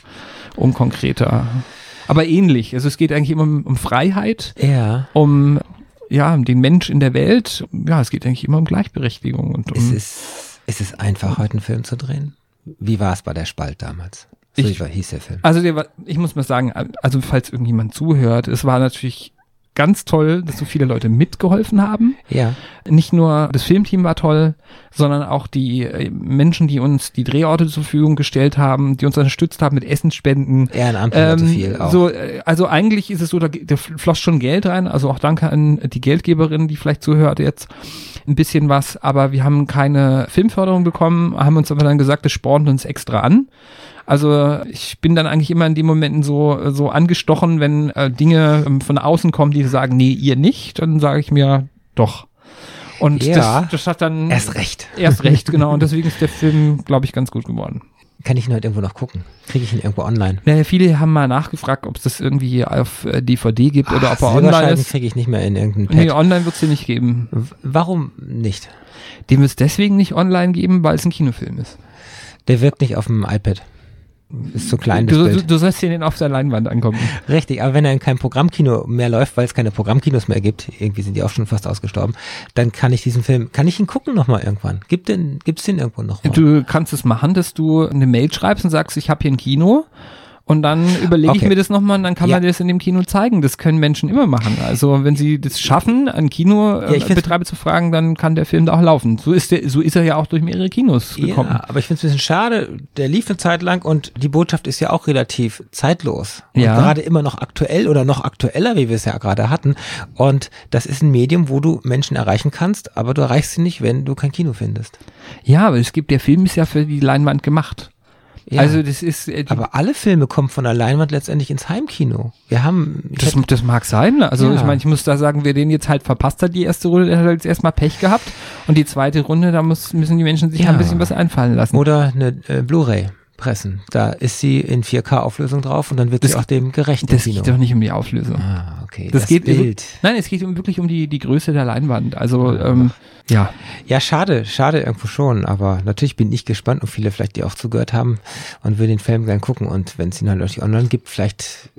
S4: unkonkreter aber ähnlich also es geht eigentlich immer um, um Freiheit
S3: Ja.
S4: um ja um den Mensch in der Welt ja es geht eigentlich immer um Gleichberechtigung und
S3: Ist
S4: um
S3: es, ist es einfach, heute einen Film zu drehen? Wie war es bei der Spalt damals? So
S4: Ich-
S3: hieß der Film.
S4: also der war, ich muss mal sagen also falls irgendjemand zuhört es war natürlich ganz toll, dass so viele Leute mitgeholfen haben.
S3: Ja.
S4: Nicht nur das Filmteam war toll, sondern auch die äh, Menschen, die uns die Drehorte zur Verfügung gestellt haben, die uns unterstützt haben mit Essensspenden.
S3: Ehrenamt ähm, viel auch.
S4: So, äh, also eigentlich ist es so, da, da floss schon Geld rein. Also auch danke an die Geldgeberin, die vielleicht zuhört jetzt ein bisschen was. Aber wir haben keine Filmförderung bekommen, haben uns aber dann gesagt, das spornt uns extra an. Also ich bin dann eigentlich immer in den Momenten so, so angestochen, wenn äh, Dinge ähm, von außen kommen, die sagen, nee, ihr nicht, dann sage ich mir, doch. Und
S3: Ja.
S4: das, das hat dann
S3: Erst recht.
S4: erst recht, genau. Und deswegen ist der Film, glaube ich, ganz gut geworden.
S3: Kann ich ihn heute irgendwo noch gucken? Kriege ich ihn irgendwo online?
S4: Naja, viele haben mal nachgefragt, ob es das irgendwie auf äh, DVD gibt oder
S3: Ach,
S4: ob er online ist.
S3: kriege ich nicht mehr in irgendeinem Pad.
S4: Nee, online wird es nicht geben.
S3: Warum nicht?
S4: Den wird es deswegen nicht online geben, weil es ein Kinofilm ist.
S3: Der wirkt nicht auf dem iPad. Ist zu klein,
S4: Du, du, du sollst den auf der Leinwand angucken.
S3: Richtig, aber wenn er in keinem Programmkino mehr läuft, weil es keine Programmkinos mehr gibt, irgendwie sind die auch schon fast ausgestorben, dann kann ich diesen Film, kann ich ihn gucken nochmal irgendwann? Gibt den, gibt's den irgendwo noch mal?
S4: Du kannst es machen, dass du eine Mail schreibst und sagst, ich habe hier ein Kino. Und dann überlege ich
S3: Okay.
S4: mir das nochmal und dann kann
S3: Ja.
S4: man das in dem Kino zeigen. Das können Menschen immer machen. Also wenn sie das schaffen, einen
S3: Ja, ich find's-
S4: Kinobetreiber zu fragen, dann kann der Film da auch laufen. So ist der, so ist er ja auch durch mehrere Kinos gekommen.
S3: Ja, aber ich finde es ein bisschen schade, der lief eine Zeit lang und die Botschaft ist ja auch relativ zeitlos. Und
S4: Ja.
S3: gerade immer noch aktuell oder noch aktueller, wie wir es ja gerade hatten. Und das ist ein Medium, wo du Menschen erreichen kannst, aber du erreichst sie nicht, wenn du kein Kino findest.
S4: Ja, aber es gibt, der Film ist ja für die Leinwand gemacht.
S3: Ja.
S4: Also das ist, äh,
S3: aber alle Filme kommen von der Leinwand letztendlich ins Heimkino. Wir haben,
S4: das,
S3: hätte-
S4: das mag sein. Also
S3: Ja.
S4: ich meine, ich muss da sagen, wer den jetzt halt verpasst hat, die erste Runde, der hat jetzt erstmal Pech gehabt. Und die zweite Runde, da muss, müssen die Menschen sich
S3: Ja.
S4: ein bisschen was einfallen lassen.
S3: oder eine äh, Blu-ray pressen. Da ist sie in 4K-Auflösung drauf und dann wird
S4: Das-
S3: sie auch dem gerecht
S4: Das
S3: Kino.
S4: geht doch nicht um die Auflösung.
S3: ah, okay.
S4: Das, geht
S3: Bild.
S4: Nein, es geht um, wirklich um die, die Größe der Leinwand. Also ähm, ja.
S3: Ja, schade, schade irgendwo schon, aber natürlich bin ich gespannt und viele vielleicht, die auch zugehört haben und will den Film gern gucken und wenn es ihn halt durch online gibt, vielleicht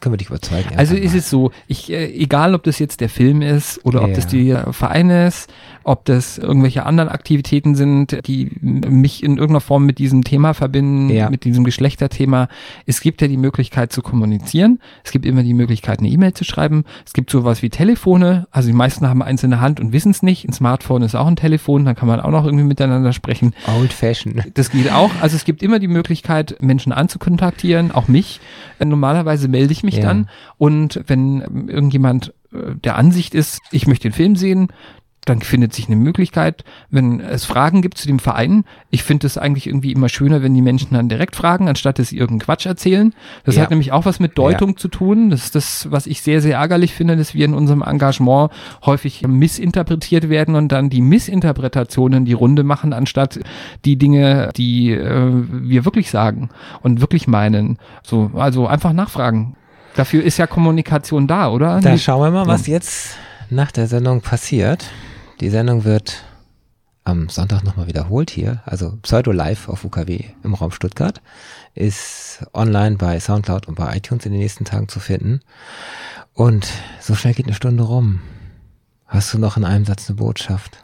S3: können wir dich überzeugen.
S4: Also ist
S3: mal.
S4: es so, ich, äh, egal ob das jetzt der Film ist oder ob
S3: Ja.
S4: das der Verein ist, ob das irgendwelche anderen Aktivitäten sind, die mich in irgendeiner Form mit diesem Thema verbinden,
S3: Ja.
S4: mit diesem Geschlechterthema. Es gibt ja die Möglichkeit zu kommunizieren. Es gibt immer die Möglichkeit, eine E-Mail zu schreiben. Es gibt sowas wie Telefone. Also die meisten haben eins in der Hand und wissen es nicht. Ein Smartphone ist auch ein Telefon, dann kann man auch noch irgendwie miteinander sprechen.
S3: Old Fashion.
S4: Das geht auch. Also es gibt immer die Möglichkeit, Menschen anzukontaktieren, auch mich. Normalerweise melde ich mich
S3: Ja.
S4: dann. Und wenn irgendjemand äh, der Ansicht ist, ich möchte den Film sehen, dann findet sich eine Möglichkeit, wenn es Fragen gibt zu dem Verein. Ich finde es eigentlich irgendwie immer schöner, wenn die Menschen dann direkt fragen, anstatt dass sie irgendeinen Quatsch erzählen. Das
S3: Ja.
S4: hat nämlich auch was mit Deutung zu tun. Das ist das, was ich sehr, sehr ärgerlich finde, dass wir in unserem Engagement häufig missinterpretiert werden und dann die Missinterpretationen die Runde machen, anstatt die Dinge, die äh, wir wirklich sagen und wirklich meinen. So, also einfach nachfragen. Dafür ist ja Kommunikation da, oder?
S3: Da
S4: Nee.
S3: schauen wir mal, was jetzt nach der Sendung passiert. Die Sendung wird am Sonntag nochmal wiederholt hier, also Pseudo Live auf UKW im Raum Stuttgart, ist online bei Soundcloud und bei iTunes in den nächsten Tagen zu finden. Und so schnell geht eine Stunde rum. Hast du noch in einem Satz eine Botschaft?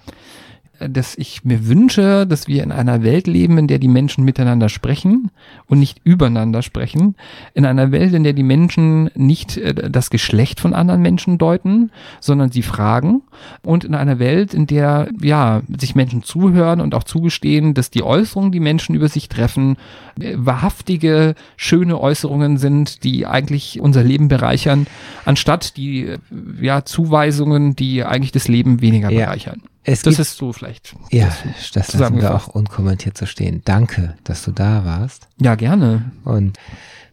S4: Dass ich mir wünsche, dass wir in einer Welt leben, in der die Menschen miteinander sprechen und nicht übereinander sprechen. In einer Welt, in der die Menschen nicht äh, das Geschlecht von anderen Menschen deuten, sondern sie fragen. Und in einer Welt, in der, ja, sich Menschen zuhören und auch zugestehen, dass die Äußerungen, die Menschen über sich treffen, äh, wahrhaftige, schöne Äußerungen sind, die eigentlich unser Leben bereichern, anstatt die, äh, ja, Zuweisungen, die eigentlich das Leben weniger
S3: Ja. Es
S4: Das ist so vielleicht.
S3: ja,
S4: das-
S3: das lassen wir auch unkommentiert so stehen. Danke, dass du da warst.
S4: Ja, gerne.
S3: Und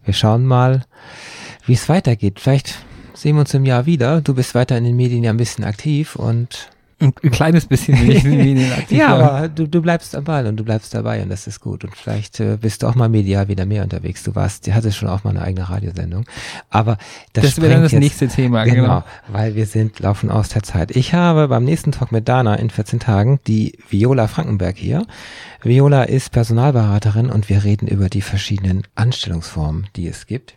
S3: wir schauen mal, wie es weitergeht. Vielleicht sehen wir uns im Jahr wieder. Du bist weiter in den Medien ja ein bisschen aktiv und
S4: Ein, ein kleines bisschen bin ich in den Medien aktiv.
S3: ja, aber du, du bleibst am Ball und du bleibst dabei und das ist gut. Und vielleicht äh, bist du auch mal medial wieder mehr unterwegs. Du warst, du hattest schon auch mal eine eigene Radiosendung. Aber das,
S4: das wäre dann das
S3: jetzt,
S4: nächste Thema.
S3: Genau,
S4: Genau.
S3: weil wir sind, laufen aus der Zeit. Ich habe beim nächsten Talk mit Dana in 14 Tagen die Viola Frankenberg hier. Viola ist Personalberaterin und wir reden über die verschiedenen Anstellungsformen, die es gibt.